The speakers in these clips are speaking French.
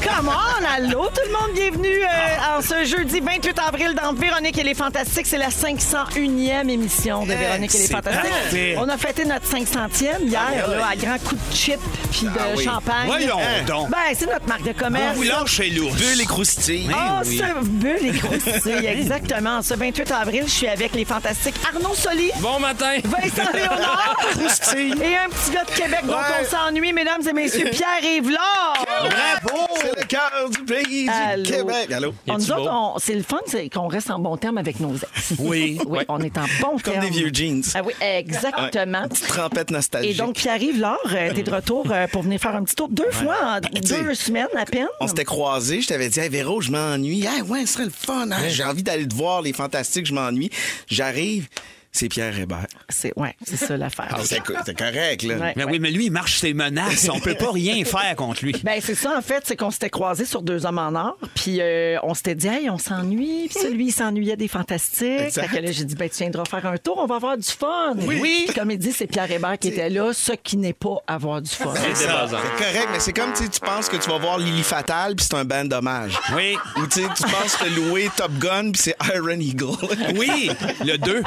Cut. Come on, allô tout le monde, bienvenue euh, en ce jeudi 28 avril dans Véronique et les Fantastiques. C'est la 501e émission de Véronique et les Fantastiques. parfait. On a fêté notre 500e hier, là, à grand coup de chip puis de champagne. Voyons donc. Ben, c'est notre marque de commerce. Vous lâchez lourd. Bulle et croustilles. Ah, ce bulle et croustille, exactement. Ce 28 avril, je suis avec les fantastiques Arnaud Soli, Bon matin! Vincent Léonard et un petit gars de Québec dont on s'ennuie, mesdames et messieurs, Pierre-Yves Laure. Bravo! C'est le cœur du pays Allô? du Québec. Allô? On, nous tu autres, beau? on- c'est le fun, c'est qu'on reste en bon terme avec nos ex. Oui. Oui, on est en bon Comme terme. des vieux jeans. Ah oui, exactement. Trempette nostalgique. Et donc, Pierre-Yves Laure, euh, t'es de retour euh, pour venir faire un petit tour deux fois en tu sais, deux semaines à peine. on s'était croisés, je t'avais dit, hey, Véro, je m'ennuie. Hey, ouais, ce serait le fun. hein. J'ai envie d'aller te voir, les fantastiques, je m'ennuie. J'arrive, c'est Pierre Hébert. C'est ouais, c'est ça l'affaire. Ah, c'est co- c'est correct, là. Ouais. Mais oui, mais lui, il marche ses menaces. On peut pas rien faire contre lui. Ben c'est ça en fait, c'est qu'on s'était croisés sur deux hommes en or, puis euh, on s'était dit hey, on s'ennuie, puis celui il s'ennuyait des fantastiques. Fait que là j'ai dit ben tu viendras faire un tour, on va avoir du fun. Oui. Puis comme il dit c'est Pierre Hébert qui était là, ce qui n'est pas avoir du fun. C'est correct, mais c'est comme tu sais, tu penses que tu vas voir Lily Fatal, puis c'est un band d'hommage. Oui. Ou tu penses que louer Top Gun, puis c'est Iron Eagle. Oui, le 2.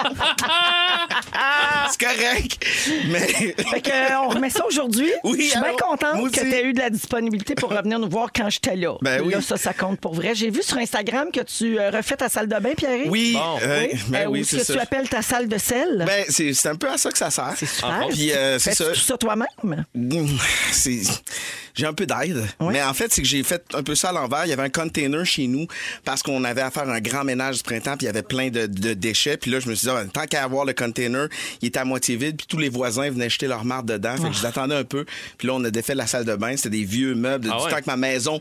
c'est correct, mais... Fait que, euh, on remet ça aujourd'hui. Oui, Je suis bien alors, contente que aussi. tu aies eu de la disponibilité pour revenir nous voir quand j'étais là. Ben oui. Là, ça, ça compte pour vrai. J'ai vu sur Instagram que tu euh, refais ta salle de bain, Pierre. Oui, Bon. euh, Oui. ben Euh, oui, ou ce c'est que ça. tu appelles ta salle de sel? Ben, c'est c'est un peu à ça que ça sert. c'est super. Puis, euh, c'est Fais-tu ça. tout ça toi-même? Mmh, c'est j'ai un peu d'aide mais en fait c'est que j'ai fait un peu ça à l'envers il y avait un container chez nous parce qu'on avait à faire un grand ménage du printemps puis il y avait plein de, de déchets puis là je me suis dit ah, tant qu'à avoir le container il était à moitié vide puis tous les voisins venaient jeter leur marde dedans. Fait que je l'attendais un peu puis là on a défait la salle de bain. C'était des vieux meubles Ah du ouais. temps que ma maison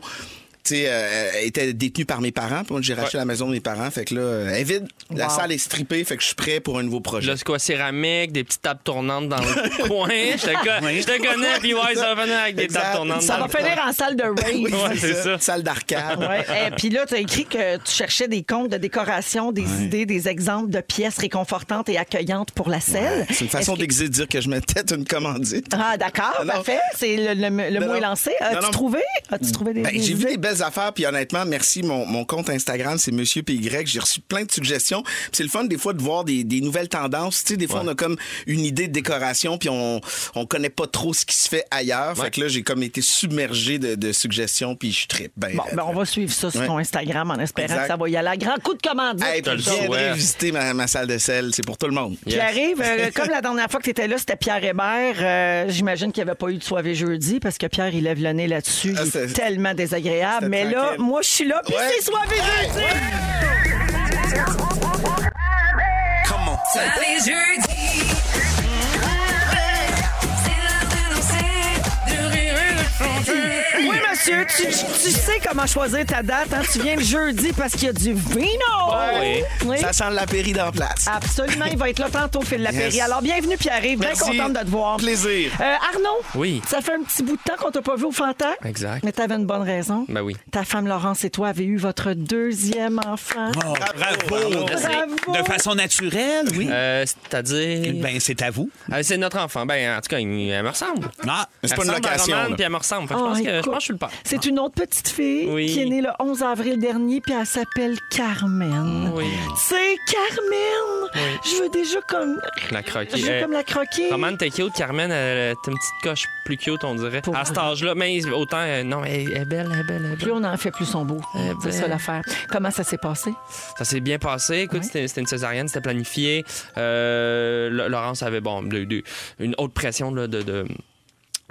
tu sais, euh, était détenue par mes parents. Puis moi, j'ai racheté la maison de mes parents. Fait que là, euh, elle est vide. La Wow. salle est strippée. Fait que je suis prêt pour un nouveau projet. Là, c'est quoi, céramique, des petites tables tournantes dans le coin? Je te, co- je te connais, puis ouais, ça va venir avec des Exact. tables tournantes Ça va finir en salle de rave. Ouais, c'est ça. Salle d'arcade. Ouais. Et puis là, tu as écrit que tu cherchais des comptes de décoration, des idées, des exemples de pièces réconfortantes et accueillantes pour la selle. C'est une façon Est-ce que- d'exister de dire que je mettais une commandite. Ah, d'accord, Ah, parfait. C'est le, le- le Non, mot est lancé. As-tu trouvé? As-tu trouvé des, Ben, des j'ai vu idées? des belles affaires, puis honnêtement, merci. Mon, mon compte Instagram, c'est Monsieur PY. J'ai reçu plein de suggestions. Puis c'est le fun, des fois, de voir des, des nouvelles tendances. Tu sais, des fois, on a comme une idée de décoration, puis on, on connaît pas trop ce qui se fait ailleurs. Fait que là, j'ai comme été submergé de, de suggestions, puis je tripe. Ben, Bon, ben, on va suivre ça sur Ouais. ton Instagram en espérant Exact. que ça va y aller grand coup de commandite. Hey, visiter ma, ma salle de sel. C'est pour tout le monde. Yes. Qui arrive, euh, comme la dernière fois que tu étais là, c'était Pierre Hébert. euh, J'imagine qu'il n'y avait pas eu de soirée jeudi parce que Pierre, il lève le nez là-dessus. Ah, tellement désagréable. Mais là, moi, je suis là, puis c'est soirée jeudi. Oui, monsieur, tu, tu sais comment choisir ta date. Hein? Tu viens le jeudi parce qu'il y a du vino. oui. Oui. Ça sent la péri dans la place. Absolument, il va être là tantôt, Phil Lapéry. Yes. Alors, bienvenue, Pierre-Yves. Bien contente de te voir. Plaisir. Euh, Arnaud, Oui. ça fait un petit bout de temps qu'on t'a pas vu au Fanta. Exact. Mais t'avais une bonne raison. Ben oui. Ta femme Laurence et toi avez eu votre deuxième enfant. Oh, bravo. Bravo. De façon naturelle, oui. Euh, C'est-à-dire. Ben, c'est à vous. Euh, c'est notre enfant. Ben, en tout cas, il- elle me ressemble. Ah, c'est pas une location. Puis elle me ressemble. Fait je, Oh, pense que, je écoute, pense que je suis le père. C'est une autre petite fille Oui. qui est née le 11 avril dernier, puis elle s'appelle Carmen. Oui. C'est Carmen! Je veux déjà comme. La croquer. Je veux Euh, comme la croquer. Romane, t'es cute. Carmen, elle est une petite coche plus cute, on dirait. Pour- À cet âge-là. Mais autant, euh, non, elle, elle est belle, elle est belle, elle est Plus on en fait, plus son beau. C'est ça l'affaire. Comment ça s'est passé? Ça s'est bien passé. Écoute, c'était c'était une césarienne, c'était planifié. Euh, Laurence avait, bon, une haute pression là, de. de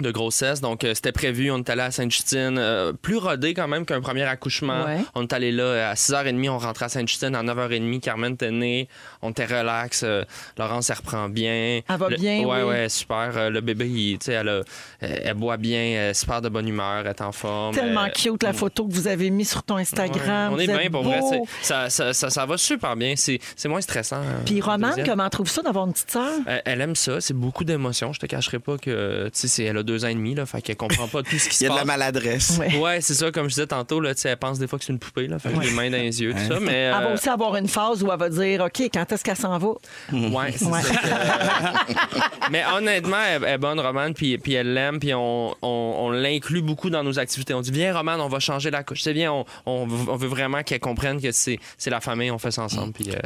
de grossesse, donc euh, c'était prévu, on est allé à Sainte-Justine, euh, plus rodé quand même qu'un premier accouchement. Ouais. On est allé là euh, à 6h30, on rentrait à Sainte-Justine, à 9h30, Carmen était née, on était relax, euh, Laurence elle reprend bien. Elle va Le- bien, Ouais, oui. ouais, super. Le bébé, il, tu sais, elle, a- elle, boit bien, elle est super de bonne humeur, elle est en forme. Tellement cute la photo que vous avez mise sur ton Instagram. On est bien pour vrai. beau. c'est- Ça, ça, ça, ça va super bien. C'est moins stressant. euh, Puis Romane, comment trouve ça d'avoir une petite sœur? Elle, aime ça. C'est beaucoup d'émotions. Je te cacherai pas que, tu sais, elle a deux ans et demi, là. Fait qu'elle comprend pas tout ce qui Il se y a de passe. la maladresse. Ouais. Ouais, c'est ça. Comme je disais tantôt, là, tu sais, elle pense des fois que c'est une poupée, là. Fait que les mains dans les yeux, tout ça. Mais. Elle va euh, aussi avoir une phase où elle va dire OK, quand est-ce qu'elle s'en va? Ouais, c'est Ouais. ça. que- Mais honnêtement, elle, elle est bonne, Romane, puis, puis elle l'aime, puis on, on, on l'inclut beaucoup dans nos activités. On dit, viens, Romane, on va changer la couche. C'est bien, on, on, veut- on veut vraiment qu'elle comprenne que c'est c'est la famille, on fait ça ensemble. Puis, euh.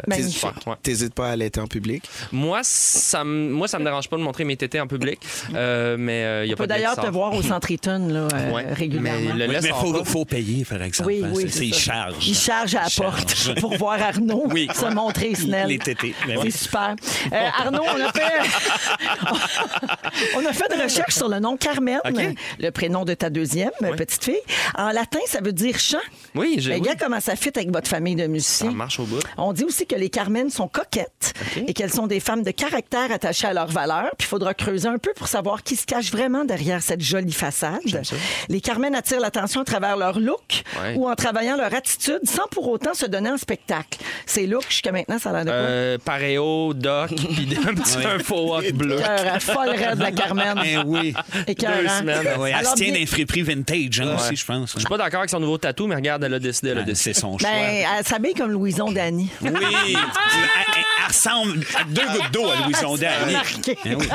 T'hésites pas à allaiter en public? Moi, ça me, moi, ça me dérange pas de montrer mes tétés en public, euh, mais il y a On pas peut d'ailleurs te voir au centre Eaton là, euh, Ouais, régulièrement. mais Oui, sort faut, payer, par exemple. Oui, hein. oui, C'est- il charge. Il charge à la porte pour voir Arnaud Oui. se montrer snell. Les tétés. C'est super. Euh, Arnaud, on a fait on a fait de recherche sur le nom Carmen, le prénom de ta deuxième petite fille. En latin, ça veut dire chant. Oui, j'ai. oui. Regarde comment ça fit avec votre famille de musiciens? Ça marche au bout. On dit aussi que les Carmen sont coquettes et qu'elles sont des femmes de caractère attachées à leurs valeurs. Puis il faudra creuser un peu pour savoir qui se cache vraiment derrière cette jolie façade. ça. Les Carmen attirent l'attention à travers leur look Ouais. ou en travaillant leur attitude sans pour autant se donner en spectacle. Ces looks, jusqu'à maintenant, ça a l'air de quoi? Euh, paréo, doc, puis un petit un faux hawk bleu. Folle raide, la Carmen. Ben oui. Écœurant. Deux semaines. Oui, elle se tient d'un friperie vintage hein, aussi, je pense. Je suis pas d'accord avec son nouveau tatou, mais regarde, elle a décidé, elle a Ben, décidé. C'est son choix. Ben, elle s'habille comme Louison Dany. Oui, elle, elle- elle ressemble à deux gouttes d'eau à Louis Sondé. Marqué. Ben oui.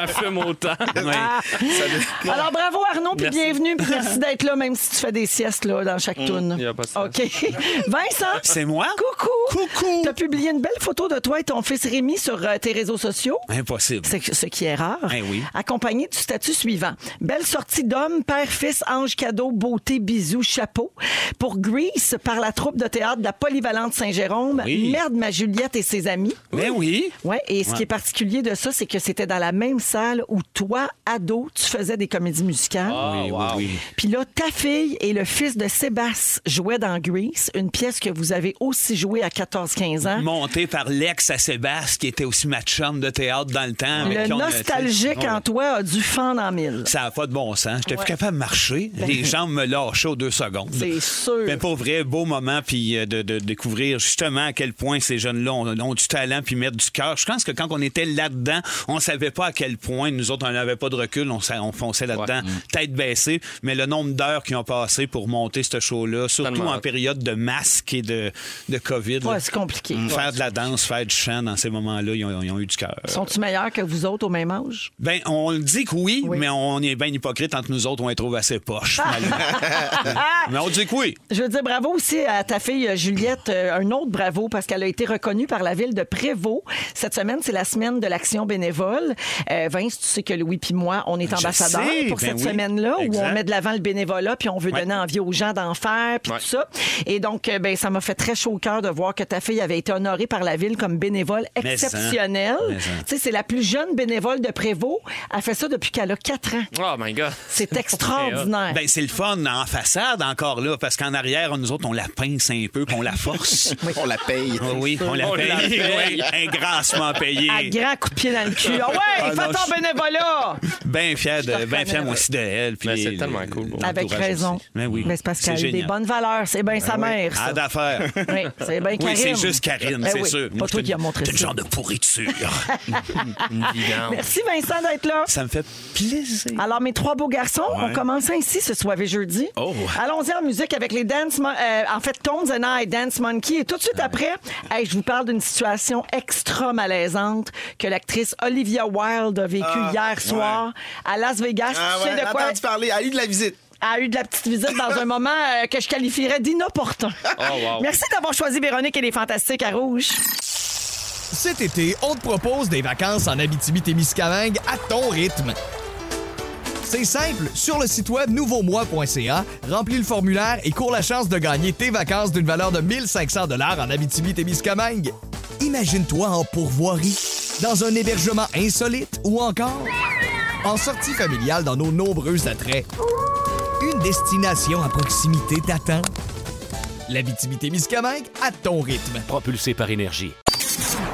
Elle fume autant. Ouais. Alors, bravo Arnaud, puis Merci. bienvenue, puis merci d'être là, même si tu fais des siestes là, dans chaque toune. y a pas de stress. OK. Vincent? C'est moi? Coucou. Coucou. Tu as publié une belle photo de toi et ton fils Rémi sur euh, tes réseaux sociaux. Impossible. C'est ce qui est rare. Eh oui. Accompagné du statut suivant. Belle sortie d'homme, père, fils, ange, cadeau, beauté, bisous, chapeau. Pour Grease, par la troupe de théâtre de la Polyvalente Saint-Jérôme. Oui. Merde, ma Juliette et ses amis. Ben oui. Ouais, et ce Ouais. qui est particulier de ça, c'est que c'était dans la même salle où toi, ado, tu faisais des comédies musicales. oui, oui, oui. Puis là, ta fille et le fils de Sébastien jouaient dans Grease, une pièce que vous avez aussi jouée à 14-15 ans. Monté par l'ex à Sébastien, qui était aussi ma chum de théâtre dans le temps. avec Le qui on a- nostalgique en toi a dû fendre en mille. Ça n'a pas de bon sens. J'étais Ouais. plus capable de marcher. Les jambes me lâchaient aux deux secondes. C'est sûr. Mais pour vrai, beau moment, puis euh, de, de découvrir justement à quel point ces jeunes-là ont, ont du talent puis mettre du cœur. Je pense que quand on était là-dedans, on savait pas à quel point nous autres, on n'avait pas de recul, on, on fonçait là-dedans, tête baissée. Mais le nombre d'heures qu'ils ont passé pour monter ce show-là, surtout Tellement en période de masque et de, de COVID, Ouais, c'est compliqué. faire de la danse, faire du chant dans ces moments-là, ils ont, ils ont eu du cœur. Sont-ils meilleurs que vous autres au même âge? Ben, on le dit que oui, Oui. mais on est bien hypocrite entre nous autres, on les trouve assez poches. malheureusement. mais on dit que oui. Je veux dire bravo aussi à ta fille euh, Juliette, euh, un autre bravo parce qu'elle a été reconnue par la ville de Prévost. Cette semaine, c'est la semaine de l'action bénévole. Euh, Vince, tu sais que Louis puis moi, on est sais, pour ben cette oui. semaine-là où on met de l'avant le bénévolat puis on veut Ouais. donner envie aux gens d'en faire puis Ouais. tout ça. Et donc, euh, ben, ça m'a fait très chaud au cœur de voir que ta fille avait été honorée par la ville comme bénévole Mais exceptionnelle. ça. Tu sais, c'est la plus jeune bénévole de Prévost. Elle fait ça depuis qu'elle a 4 ans. Oh my God. C'est extraordinaire. Ben, c'est le fun en façade encore là, parce qu'en arrière, nous autres, on la pince un peu, puis on la force. On la paye. Ah oui, on la On paye. la paye. Oui, un grassement payé. À grand coup de pied dans le cul. Ah ouais, Ah fais ton je- bénévolat! Bien fier, de, bien fier moi aussi de elle. puis Mais c'est tellement cool. l'entourage Avec raison. aussi. Ben oui. Mais c'est parce C'est qu'elle a eu des bonnes valeurs. C'est bien sa mère. Ah, d'affaires. Oui, c'est bien Oui, Karine. c'est juste Karine, Ben c'est oui, sûr. Pas toi qui as une- montré ça. une genre de pourriture. Merci Vincent d'être là. ça me fait plaisir. Alors, mes trois beaux garçons, on commence ainsi ce soir et jeudi. Oh. Allons-y en musique avec les Dance Mon- euh, en fait, Tones and I, Dance Monkey. Et tout de suite après, hey, je vous parle d'une situation extra malaisante que l'actrice Olivia Wilde a vécue Ah, hier soir à Las Vegas. Ah tu ouais, sais de quoi? entendu parler. Elle a eu de la visite. a eu de la petite visite dans un moment euh, que je qualifierais d'inopportun. Oh, wow. Merci d'avoir choisi Véronique et les Fantastiques à Rouge. Cet été, on te propose des vacances en Abitibi-Témiscamingue à ton rythme. C'est simple, sur le site web nouveaumois.ca, remplis le formulaire et cours la chance de gagner tes vacances d'une valeur de 1500 dollars en Abitibi-Témiscamingue. Imagine-toi en pourvoirie, dans un hébergement insolite ou encore en sortie familiale dans nos nombreux attraits. Une destination à proximité t'attend. L'Abitibi-Témiscamingue à ton rythme. Propulsé par énergie.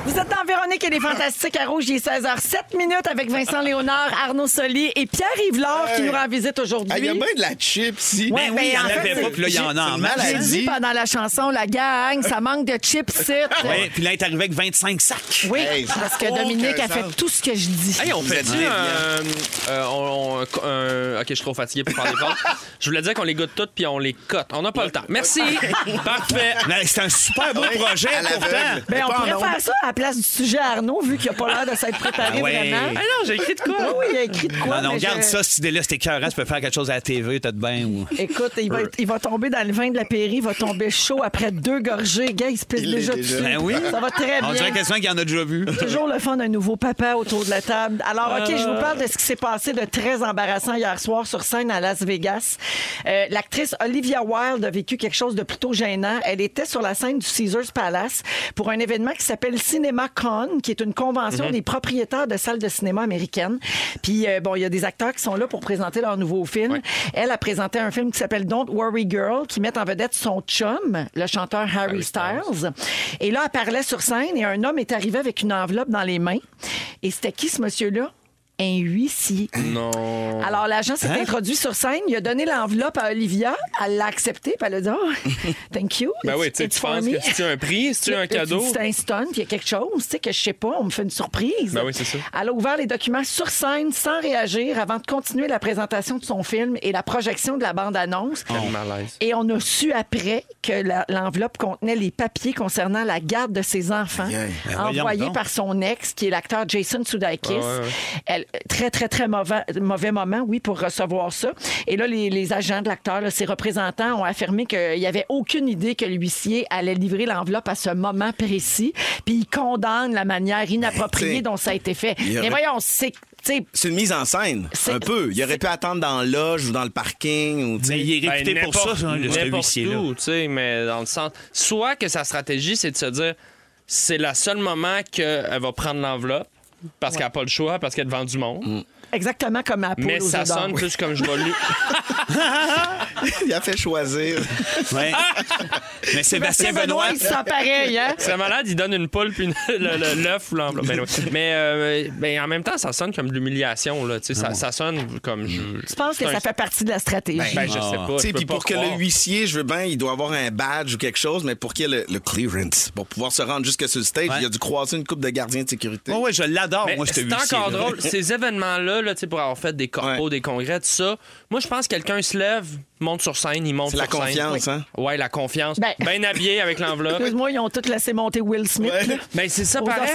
Vous êtes dans Véronique et les Fantastiques à Rouge. Il est 16h07 minutes avec Vincent Léonard, Arnaud Soli et Pierre Yvelard qui nous rend visite aujourd'hui. Il y a bien de la chip ici. Ouais, Ben oui, mais il y en en fait, avait pas, puis là, il y en a en. J'ai maladie. dit pendant la chanson, la gang, ça manque de chips. ici. Oui, puis là, il est arrivé avec 25 sacs. Oui, Hey, parce que Dominique a sens. fait tout ce que je dis. Hey, on fait on- un- Ok, je suis trop fatigué pour faire des comptes. Je voulais dire qu'on les goûte toutes puis on les cote. On n'a pas le temps. Merci. Parfait. Mais C'est un super beau projet, pourtant. Ben, on pourrait faire ça à la place du sujet à Arnaud, vu qu'il n'a pas l'air de s'être préparé Ah ouais. vraiment. Ah non, j'ai écrit de quoi? oui, il a écrit de quoi. Non, non, mais garde je- ça, cette idée-là, c'était écœurant. Tu peux faire quelque chose à la TV, t'as de bien ou... Écoute, il va, être- il va tomber dans le vin de la Péri, il va tomber chaud après deux gorgées. Gars, il se pisse Il l'est déjà déjà. dessus. Ben oui. Ça va très On bien. dirait quelqu'un qui en a déjà vu. Toujours le fun d'un nouveau papa autour de la table. Alors, OK, je vous parle de ce qui s'est passé de très embarrassant hier soir sur scène à Las Vegas. Euh, L'actrice Olivia Wilde a vécu quelque chose de plutôt gênant. Elle était sur la scène du Caesars Palace pour un événement qui s'appelle CinemaCon, qui est une convention des propriétaires de salles de cinéma américaines. Puis, euh, bon, il y a des acteurs qui sont là pour présenter leur nouveau film. Elle a présenté un film qui s'appelle Don't Worry Girl, qui met en vedette son chum, le chanteur Harry Styles. Et là, elle parlait sur scène et un homme est arrivé avec une enveloppe dans les mains. Et c'était qui ce monsieur-là? Un huissier. Non. Alors, l'agent s'est introduit sur scène, il a donné l'enveloppe à Olivia, elle l'a accepté, puis elle a dit Oh, thank you. Ben oui, tu penses me. que c'est un prix, c'est un cadeau? C'est un stunt, puis il y a quelque chose, tu sais, que je sais pas, on me fait une surprise. Ben oui, c'est ça. Elle a ouvert les documents sur scène sans réagir avant de continuer la présentation de son film et la projection de la bande-annonce. Malaise. Et on a su après que l'enveloppe contenait les papiers concernant la garde de ses enfants. Ben envoyés par son ex, qui est l'acteur Jason Sudeikis. Ah ouais, ouais. Elle, très, très, très mauvais, mauvais moment, oui, pour recevoir ça. Et là, les, les agents de l'acteur, là, ses représentants, ont affirmé qu'il n'y avait aucune idée que l'huissier allait livrer l'enveloppe à ce moment précis. Puis ils condamnent la manière inappropriée dont ça a été fait. Mais aurait- voyons, c'est... C'est une mise en scène, un peu. Il aurait pu attendre dans la loge ou dans le parking. Ou, tu sais. Mais il est réputé Ben, pour ça, ça, le- sais, mais dans le sens. Soit que sa stratégie, c'est de se dire c'est le seul moment qu'elle va prendre l'enveloppe parce qu'elle n'a pas le choix, parce qu'elle est devant du monde. Exactement comme à Mais ça sonne plus comme je vais lui. il a fait choisir. Ouais. Mais Sébastien Benoît, il sent pareil, hein? C'est malade, il donne une poule puis une- le- le- l'œuf ou l'enveloppe. Ben, oui. Mais euh, ben, en même temps, ça sonne comme de l'humiliation. Là, tu sais, ça, ça sonne comme. Je, Je pense que c'est ça fait partie de la stratégie? Ben, je sais pas. Tu je sais, peux puis pas pour que le huissier, je veux bien, il doit avoir un badge ou quelque chose, mais pour qu'il y ait le, le clearance, pour pouvoir se rendre jusque sur le stage, Ouais. il a dû croiser une coupe de gardiens de sécurité. Ouais, ouais, je l'adore, moi, ce c'est huissier. encore drôle. Ces événements-là, là, pour avoir fait des corpos, Ouais. des congrès, tout ça, moi, je pense que quelqu'un se lève, monte sur scène, il monte C'est sur la scène. confiance, hein? Ouais, la confiance. Ben- Bien habillé avec l'enveloppe. Excuse-moi, ils ont tous laissé monter Will Smith. là. Ben, c'est ça pareil.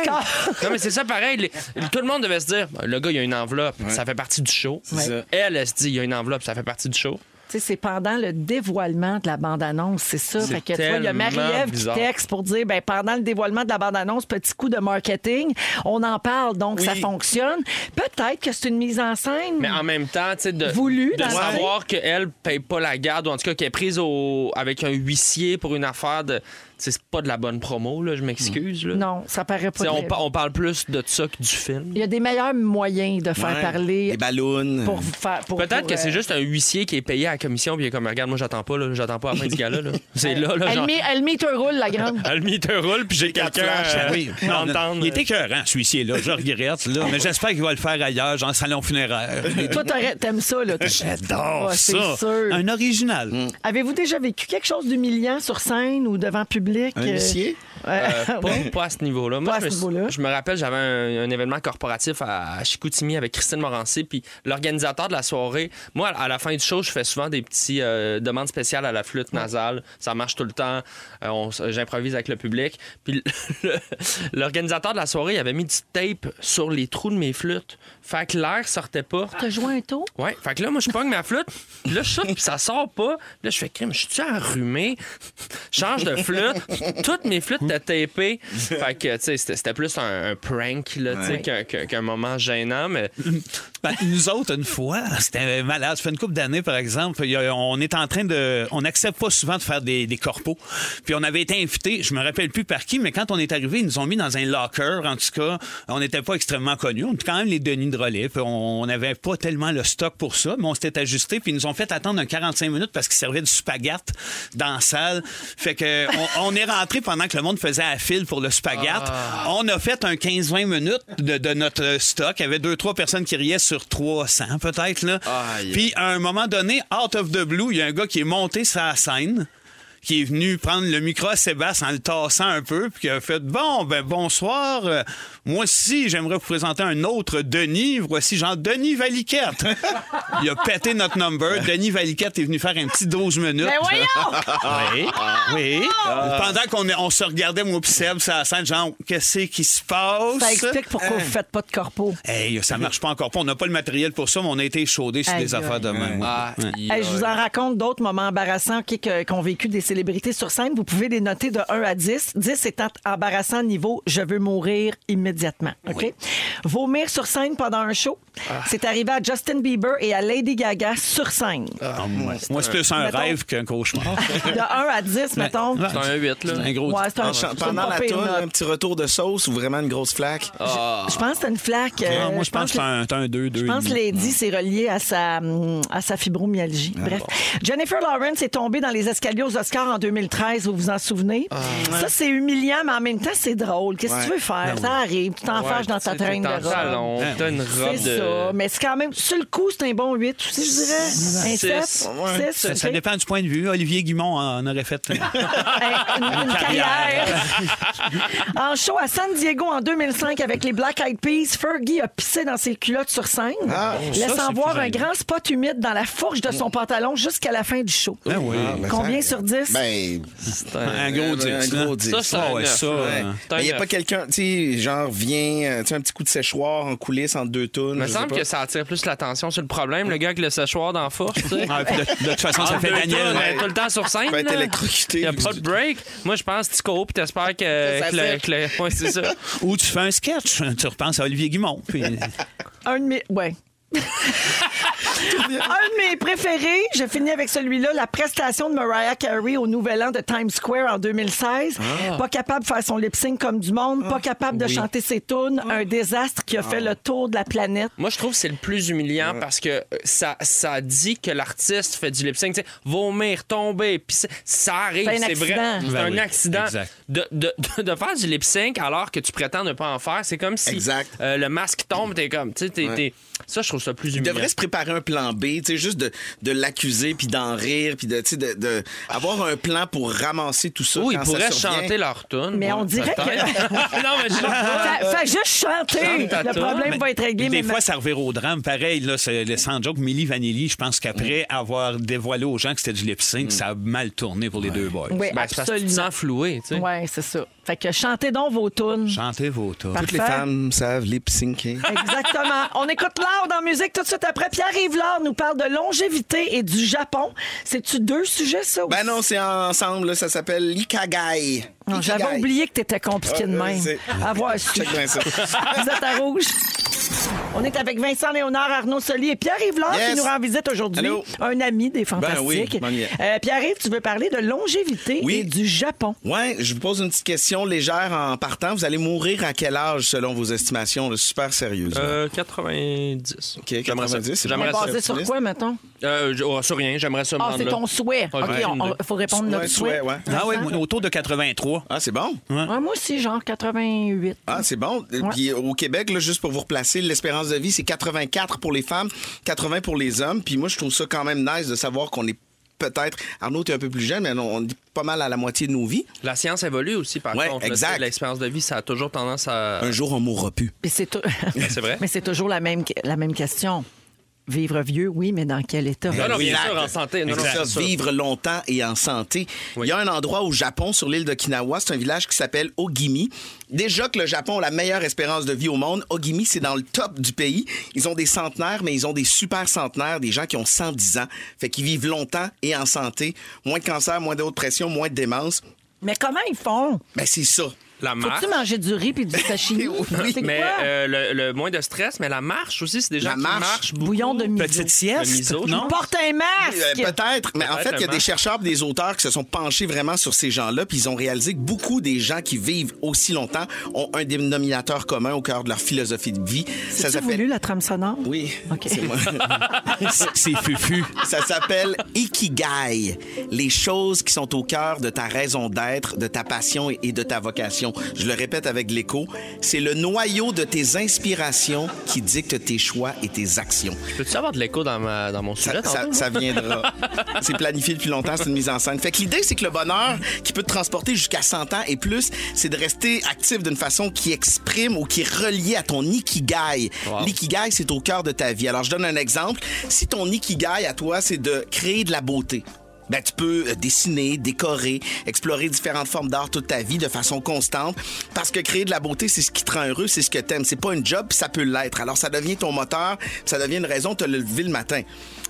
Non, mais c'est ça pareil. Les- tout le monde devait se dire, ben, le gars, il a une enveloppe, ça fait partie du show. ça. Elle, elle se dit, il y a une enveloppe, ça fait partie du show. C'est pendant le dévoilement de la bande-annonce, c'est ça. Fait que, tu vois, il y a Marie-Ève qui texte pour dire, ben, pendant le dévoilement de la bande-annonce, petit coup de marketing, on en parle, donc Oui. ça fonctionne. Peut-être que c'est une mise en scène. Mais en même temps, tu sais, de, Voulu, de savoir qu'elle paye pas la garde, ou en tout cas qu'elle est prise au, avec un huissier pour une affaire de. C'est pas de la bonne promo, là, je m'excuse. là. Non, ça paraît pas. On, pa- on parle plus de ça que du film. Il y a des meilleurs moyens de faire Ouais, parler Des ballons. pour vous faire. pour- Peut-être pour, que c'est euh, juste un huissier qui est payé à la commission puis il est comme regarde moi j'attends pas là, j'attends pas à la fin du gala là. C'est là là Elle genre met, elle met un roule, la grande. elle me te roule puis j'ai quelqu'un flash, euh, Oui, entendre. il était écœurant, celui-ci, là. Je regrette, là. Mais j'espère qu'il va le faire ailleurs, genre salon funéraire. Toi, t'aimes ça, là. J'adore Ouais, c'est ça. sûr. Un original. Avez-vous déjà vécu quelque chose d'humiliant sur scène ou devant public? Un Euh, huissier? Euh, pas, ouais. pas à ce niveau-là. Moi, Pas à je, me ce suis- niveau-là. je me rappelle, j'avais un, un événement corporatif à Chicoutimi avec Christine Morancy, puis l'organisateur de la soirée. Moi, à la fin du show, je fais souvent des petits euh, demandes spéciales à la flûte nasale. Ça marche tout le temps. Euh, J'improvise avec le public. Puis le- l'organisateur de la soirée, il avait mis du tape sur les trous de mes flûtes. Fait que l'air sortait pas. T'as joué un tour? Ouais, fait que là, moi, je pogne ma flûte, puis là, je saute, puis ça sort pas. Là, je fais crime, je suis-tu enrhumé? Change de flûte. Toutes mes flûtes étaient tapées. Fait que, tu sais, c'était plus un, un prank, là, tu sais, Ouais. qu'un moment gênant, mais Ben, nous autres, une fois, c'était malade. Ça fait une couple d'années, par exemple. on est en train de. On n'accepte pas souvent de faire des, des corpos. Puis on avait été invités, je me rappelle plus par qui, mais quand on est arrivé, ils nous ont mis dans un locker. En tout cas, on n'était pas extrêmement connus. On était quand même les Denis de relais. Puis on n'avait pas tellement le stock pour ça, mais on s'était ajusté. Puis ils nous ont fait attendre un 45 minutes parce qu'ils servaient du spaghette dans la salle. Fait que on, on est rentré pendant que le monde faisait à fil pour le spaghette. On a fait un 15-20 minutes de, de notre stock. Il y avait deux, trois personnes qui riaient sur 300 peut-être. là. Puis à un moment donné, out of the blue, il y a un gars qui est monté sur la scène qui est venu prendre le micro à Sébastien en le tassant un peu, puis qui a fait Bon, ben bonsoir. Euh, moi aussi, j'aimerais vous présenter un autre Denis. Voici Jean Denis Valiquette. Il a pété notre number. Denis Valiquette est venu faire un petit 12 minutes. Mais voyons! Oui, oui. Pendant qu'on est- on se regardait, moi pis Seb, la scène, genre, qu'est-ce qui se passe? Ça explique pourquoi vous faites pas de corpo. Hey, ça marche pas encore pas. On n'a pas le matériel pour ça, mais on a été chaudés sur Aïe, des affaires de même. Ah, Ouais. il- Hey, je vous en raconte d'autres moments embarrassants qu'ont vécu des célébrités sur scène. Vous pouvez les noter de 1 à 10. 10 étant embarrassant niveau je veux mourir immédiatement. OK? Vomir sur scène pendant un show. Ah. C'est arrivé à Justin Bieber et à Lady Gaga sur scène. Ah, moi, moi, c'est plus un Mettons- rêve qu'un cauchemar. De 1 à 10, mettons. C'est un 8, là. Un gros. Ouais, un, pendant la note. un petit retour de sauce ou vraiment une grosse flaque? Je pense que c'est une flaque. euh, Ah, moi, je pense que c'est un, c'est un 2, 2. Je pense que Lady, c'est relié à sa, à sa fibromyalgie. Ah, Bref. Jennifer Lawrence est tombée dans les escaliers aux Oscars en 2013, vous vous en souvenez? Ça, c'est humiliant, mais en même temps, c'est drôle. Qu'est-ce que tu veux faire? Ben Ça arrive. Tu t'enfarges dans ta traîne de robe. talon, t'as une robe C'est de... ça. Mais c'est quand même, sur le coup, c'est un bon 8 aussi, je dirais. Un Six. 7. Ouais. Ça, ça dépend du point de vue. Olivier Guimont en aurait fait. une, une carrière. en show à San Diego en 2005 avec les Black Eyed Peas, Fergie a pissé dans ses culottes sur scène, laissant ça, c'est voir un grand spot humide dans la fourche de son pantalon jusqu'à la fin du show. Ah oui. Combien sur 10? Ben, Un gros 10. un hein. gros 10. Ça, c'est Ah ouais, ça. il n'y a neuf. pas quelqu'un, tu sais, genre, vient, euh, tu sais, un petit coup de séchoir en coulisses entre deux tonnes. Il me semble que ça attire plus l'attention sur le problème, le gars avec le séchoir dans la fourche, tu sais. ah, de, de toute façon, ça fait Daniel. tout le temps sur scène. Il n'y a pas de break. Moi, je pense que tu cours puis t'espères que, ça que que le- ouais, c'est ça. Ou tu fais un sketch. Tu repenses à Olivier Guimont. Puis, Un de mes. Ouais. Un de mes préférés, je finis avec celui-là, la prestation de Mariah Carey au Nouvel An de Times Square en 2016. Pas capable de faire son lip sync comme du monde, pas capable de chanter ses tunes, un désastre qui a fait le tour de la planète. Moi, je trouve que c'est le plus humiliant parce que euh, ça, ça dit que l'artiste fait du lip sync. Tu sais, vomir, tomber, puis ça arrive, C'est vrai. accident. C'est Ben un oui, accident. exact. De, de, de, de faire du lip sync alors que tu prétends ne pas en faire, c'est comme si Exact. euh, le masque tombe, t'es comme. Tu sais, t'es- Ouais. t'es- Ça, je trouve ça plus Il humiliant. devrait se préparer un plan B, tu sais, juste de, de l'accuser puis d'en rire puis de, tu sais, de, de avoir un plan pour ramasser tout ça. Ou ils ça pourraient chanter leur tune. Mais on dirait que. non, mais je Fais, juste chanter. Le problème va être réglé. des mais fois, ça revient au drame. Pareil, là, c'est le sans joke. Milli Vanilli, je pense qu'après avoir dévoilé aux gens que c'était du lip sync, ça a mal tourné pour les deux boys. Oui, Ben, absolument. sens floué, tu sais. Oui, c'est ça. Fait que chantez donc vos tunes. Chantez vos. Parfait. Toutes les femmes savent lip syncer. Exactement. On écoute Loud en musique tout de suite après. Pierre-Yves Lard nous parle de longévité et du Japon. C'est-tu deux sujets, ça? Ben aussi? non, c'est ensemble, là, ça s'appelle l'Ikagai. J'avais oublié que t'étais compliqué de Ah, même. su. Check bien ça. Vous êtes à rouge. On est avec Vincent Léonard, Arnaud Soli et Pierre Yvelard Yes. qui nous rend visite aujourd'hui. Un ami des Fantastiques. Ben oui. Euh, Pierre-Yves, tu veux parler de longévité Oui. et du Japon. Ouais, je vous pose une petite question légère en partant. Vous allez mourir à quel âge selon vos estimations? là? super sérieuse. Euh, 90. OK, J'aimerais ça. 90, c'est J'aimerais ça. Basé sur quoi, mettons? Euh, oh, sur rien, j'aimerais ça Ah, c'est ton souhait. Ouais, OK, il faut répondre Ouais, notre souhait. souhait, ouais. Ah ouais, Vincent? autour de 83. Ah, c'est bon. Ouais, moi aussi, genre 88. Ah, c'est bon. Puis au Québec, là, juste pour vous replacer, l'espérance de vie, c'est 84 pour les femmes, 80 pour les hommes. Puis moi, je trouve ça quand même nice de savoir qu'on est peut-être. Arnaud, tu es un peu plus jeune, mais on est pas mal à la moitié de nos vies. La science évolue aussi, par Ouais, contre. exact. L'expérience de vie, ça a toujours tendance à. Un jour, on mourra plus. Puis c'est vrai? mais c'est toujours la même, la même question. Vivre vieux, oui, mais dans quel état? Non, non, bien Exact. sûr, en santé. Non, non, C'est ça, c'est ça. vivre longtemps et en santé. Oui. Il y a un endroit au Japon, sur l'île d'Okinawa, c'est un village qui s'appelle Ogimi. Déjà que le Japon a la meilleure espérance de vie au monde, Ogimi, c'est dans le top du pays. Ils ont des centenaires, mais ils ont des super centenaires, des gens qui ont 110 ans. Fait qu'ils vivent longtemps et en santé. Moins de cancer, moins de haute pression, moins de démence. Mais comment ils font? Ben, c'est ça. La marche. Faut-tu manger du riz puis du sashimi? Oui, Mais euh, le, le moins de stress, mais la marche aussi, c'est des gens La qui marche. marchent beaucoup. Bouillon de miso. Petite sieste, miso, non? Porte un masque! Euh, Peut-être, mais en fait, il y a des chercheurs et des auteurs qui se sont penchés vraiment sur ces gens-là, puis ils ont réalisé que beaucoup des gens qui vivent aussi longtemps ont un dénominateur commun au cœur de leur philosophie de vie. Ça As-tu voulu la trame sonore? Oui, OK. c'est moi. C'est fufu. Ça s'appelle Ikigai, les choses qui sont au cœur de ta raison d'être, de ta passion et de ta vocation. Je le répète avec l'écho, c'est le noyau de tes inspirations qui dicte tes choix et tes actions. Peux-tu avoir de l'écho dans, ma, dans mon sujet Ça, ça- ça viendra. c'est planifié depuis longtemps, c'est une mise en scène. Fait que l'idée, c'est que le bonheur qui peut te transporter jusqu'à 100 ans et plus, c'est de rester actif d'une façon qui exprime ou qui est reliée à ton ikigai. Wow. L'ikigai, c'est au cœur de ta vie. Alors, je donne un exemple. Si ton ikigai à toi, c'est de créer de la beauté, ben, tu peux euh, dessiner, décorer, explorer différentes formes d'art toute ta vie de façon constante. Parce que créer de la beauté, c'est ce qui te rend heureux, c'est ce que t'aimes. C'est pas une job, puis ça peut l'être. Alors, ça devient ton moteur, ça devient une raison de te lever le matin.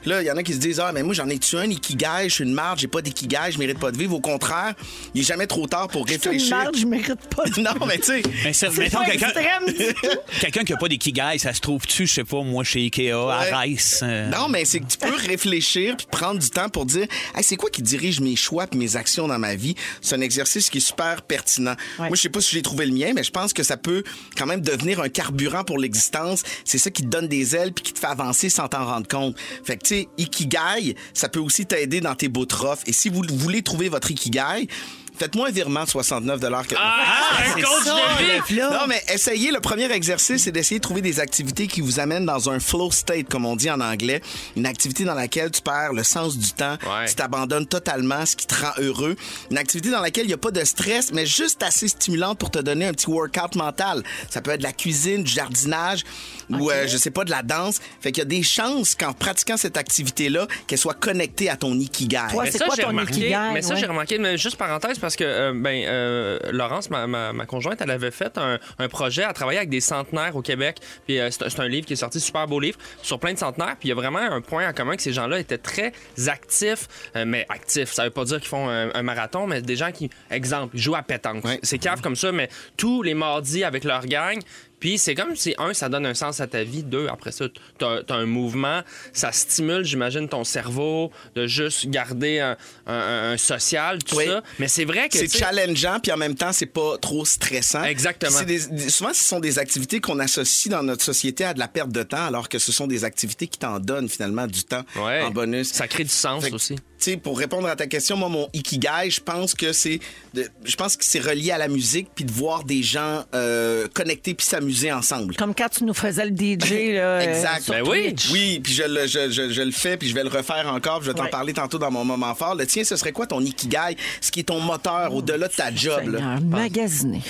Là, il y en a qui se disent Ah, mais moi, j'en ai tué un ikigai, je suis une marde, j'ai pas d'ikigai, je mérite pas de vivre. Au contraire, il est jamais trop tard pour Je suis une réfléchir. marde, je mérite pas de... non, mais tu sais. Mais c'est- mettons quelqu'un quelqu'un qui a pas d'ikigai, ça se trouve-tu, je sais pas, moi, chez Ikea, à. Rice? euh, Non, mais c'est que tu peux réfléchir puis prendre du temps pour dire Hey, c'est quoi qui dirige mes choix mes actions dans ma vie? C'est un exercice qui est super pertinent. Ouais. Moi, je sais pas si j'ai trouvé le mien, mais je pense que ça peut quand même devenir un carburant pour l'existence. C'est ça qui te donne des ailes puis qui te fait avancer sans t'en rendre compte. Fait que, tu sais, Ikigai, ça peut aussi t'aider dans tes de rough. Et si vous voulez trouver votre Ikigai, Faites-moi un virement de 69 que... Ah, un c'est coach ça, de vie! Non, mais essayez. Le premier exercice, c'est d'essayer de trouver des activités qui vous amènent dans un flow state, comme on dit en anglais. Une activité dans laquelle tu perds le sens du temps. Ouais. Tu t'abandonnes totalement, ce qui te rend heureux. Une activité dans laquelle il n'y a pas de stress, mais juste assez stimulante pour te donner un petit workout mental. Ça peut être de la cuisine, du jardinage ou, euh, je sais pas, de la danse. Fait qu'il y a des chances qu'en pratiquant cette activité-là, qu'elle soit connectée à ton ikigai. Toi, c'est ça, quoi j'ai ton remarqué, ikigai? Mais ça, ouais? j'ai remarqué, mais juste parenthèse, parce que euh, ben, euh, Laurence, ma, ma- ma conjointe, elle avait fait un, un projet à travailler avec des centenaires au Québec. Puis euh, c'est un- livre qui est sorti, super beau livre, sur plein de centenaires. Puis il y a vraiment un point en commun que ces gens-là étaient très actifs, euh, mais actifs. Ça veut pas dire qu'ils font un, un marathon, mais des gens qui, exemple, jouent à pétanque. Ouais. C'est cave comme ça, mais tous les mardis avec leur gang. Puis c'est comme si, un, ça donne un sens à ta vie. Deux, après ça, t'as as un mouvement. Ça stimule, j'imagine, ton cerveau de juste garder un, un- un social, tout Oui. ça. Mais c'est vrai que. C'est tu challengeant, puis en même temps, c'est pas trop stressant. Exactement. Des- souvent, ce sont des activités qu'on associe dans notre société à de la perte de temps, alors que ce sont des activités qui t'en donnent finalement du temps Ouais. en bonus. Ça crée du sens Fait aussi. Sais, pour répondre à ta question, moi, mon ikigai, je pense que c'est, je pense que c'est relié à la musique, puis de voir des gens euh, connecter puis s'amuser ensemble. Comme quand tu nous faisais le DJ là, euh, Exact. sur Ben oui. Twitch. Oui, puis je le, je, je- je le fais, puis je vais le refaire encore, puis je vais t'en Ouais. parler tantôt dans mon moment fort. Le tien, ce serait quoi ton ikigai, ce qui est ton moteur au-delà de ta job? là? Magasiner.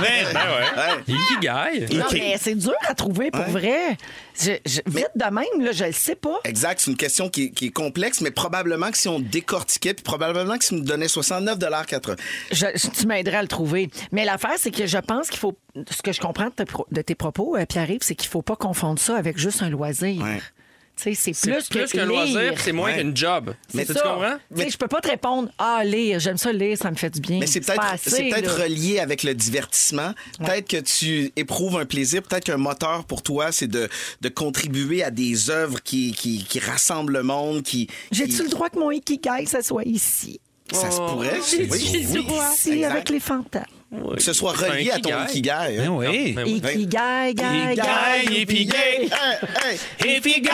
Mais, Ben ouais. Ikigai. Non, mais c'est dur à trouver pour vrai. Je- je- vite de même, là, je le sais pas. Exact, c'est une question qui est, qui est complexe, mais probablement que si on décortiquait, puis probablement que si me donnait 69,80 Je, tu m'aiderais à le trouver. Mais l'affaire, c'est que je pense qu'il faut. Ce que je comprends de, tes propos, euh, Pierre-Yves, c'est qu'il faut pas confondre ça avec juste un loisir. Ouais. C'est plus, plus que qu'un loisir, c'est moins Ouais. qu'une job. C'est tu ça. comprends? Tu sais, je peux pas te répondre Ah, lire, j'aime ça lire, ça me fait du bien. Mais c'est peut-être relié avec le divertissement. Peut-être que tu éprouves un plaisir. Peut-être qu'un moteur pour toi, c'est de, de contribuer à des œuvres qui, qui, qui rassemblent le monde. Qui, J'ai-tu qui- le droit que mon ikigai, ça soit ici? Ça se pourrait. J'ai-tu Oui, le oui, droit? Ici, avec les fantasmes. Que ce soit relié à ton ikigai. hein. Ben oui. Ben oui. Ikigai, gai, gai, Ikigai, ikigai.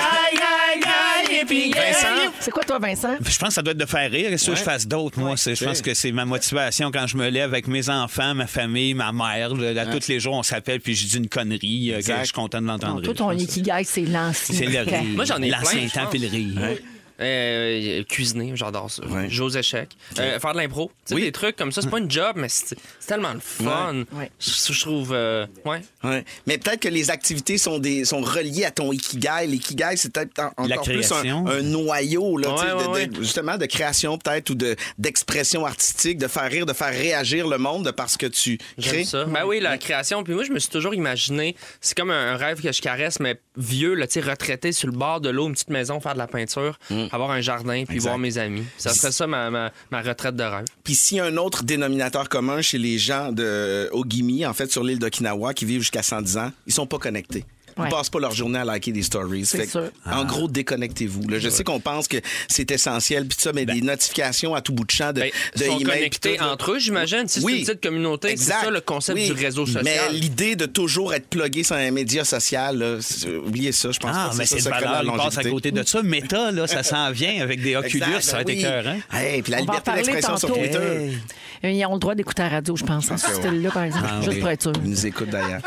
Vincent? C'est quoi, toi, Vincent? Je pense que ça doit être de faire rire. Qu'est-ce que je fasse d'autre, moi? Je pense que c'est ma motivation quand je me lève avec mes enfants, ma famille, ma mère. là, Tous les jours, on s'appelle puis je dis une connerie. euh, je suis content de l'entendre. Toi, ton ikigai, c'est l'ancien. C'est le rire. Moi, j'en ai plein, L'ancien temps puis le rire. Euh, cuisiner, j'adore ça. Ouais. Jouer aux échecs. Euh, faire de l'impro. Oui. des trucs comme ça, c'est pas une job, mais c'est tellement le fun. Ouais. Je, je trouve. euh, ouais. Ouais. Mais peut-être que les activités sont, des, sont reliées à ton ikigai. L'ikigai, c'est peut-être en- encore plus un, noyau, là, de- de- justement, de création peut-être ou de, d'expression artistique, de faire rire, de faire réagir le monde de parce que tu crées. ça. Ben oui, la création. Puis moi, je me suis toujours imaginé, c'est comme un, un rêve que je caresse, mais vieux, là, retraité sur le bord de l'eau, une petite maison, faire de la peinture, avoir un jardin, puis Exact. voir mes amis. Ça serait ça ma, ma, ma retraite de rêve. Puis s'il y a un autre dénominateur commun chez les gens de Ogimi, en fait, sur l'île d'Okinawa, qui vivent jusqu'à 110 ans, ils sont pas connectés. Ils Ouais. passent pas leur journée à liker des stories. C'est Fait que, sûr. En gros, déconnectez-vous. Là, je sais qu'on pense que c'est essentiel, puis tout ça, mais des notifications à tout bout de champ de, Ben, de ils sont emails, connectés tout, là. entre eux, j'imagine. Si c'est Oui. une petite communauté, c'est Exact. ça le concept Oui. du réseau social. Mais l'idée de toujours être plugué sur un média social, là, c'est- oubliez ça. Je pense Ah, pas que mais c'est c'est ça il la passe à côté de ça. Meta, là, ça s'en vient avec des Oculus, Exact, ça va être ben oui. écœurant. Hey, puis la On va en liberté parler d'expression sur tantôt. Twitter. Ils ont le droit d'écouter la radio, je pense, en ce style-là, par exemple. Ah juste oui. pour être sûr. Ils nous écoutent d'ailleurs.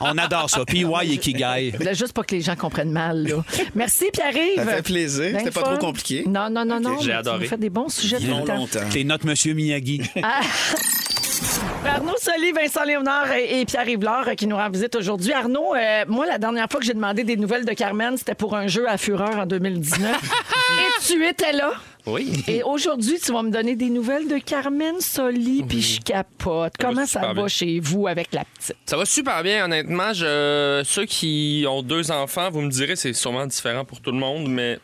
On adore ça. PY et Là, juste pas que les gens comprennent mal. Là. Merci, Pierre-Yves. Ça fait plaisir. Ben C'était pas fun. trop compliqué. Non, non, non, non. J'ai adoré. Tu fais des bons sujets tout le temps. longtemps. T'es notre monsieur Miyagi. Arnaud Soli, Vincent Léonard et et Pierre-Yves Laure qui nous rend visite aujourd'hui. Arnaud, euh, moi, la dernière fois que j'ai demandé des nouvelles de Carmen, c'était pour un jeu à Fureur en 2019. et tu étais là? Oui. Et aujourd'hui, tu vas me donner des nouvelles de Carmen Soli, puis je capote. Comment ça va bien. chez vous avec la petite? Ça va super bien, honnêtement. Je... Ceux qui ont deux enfants, vous me direz, c'est sûrement différent pour tout le monde, mais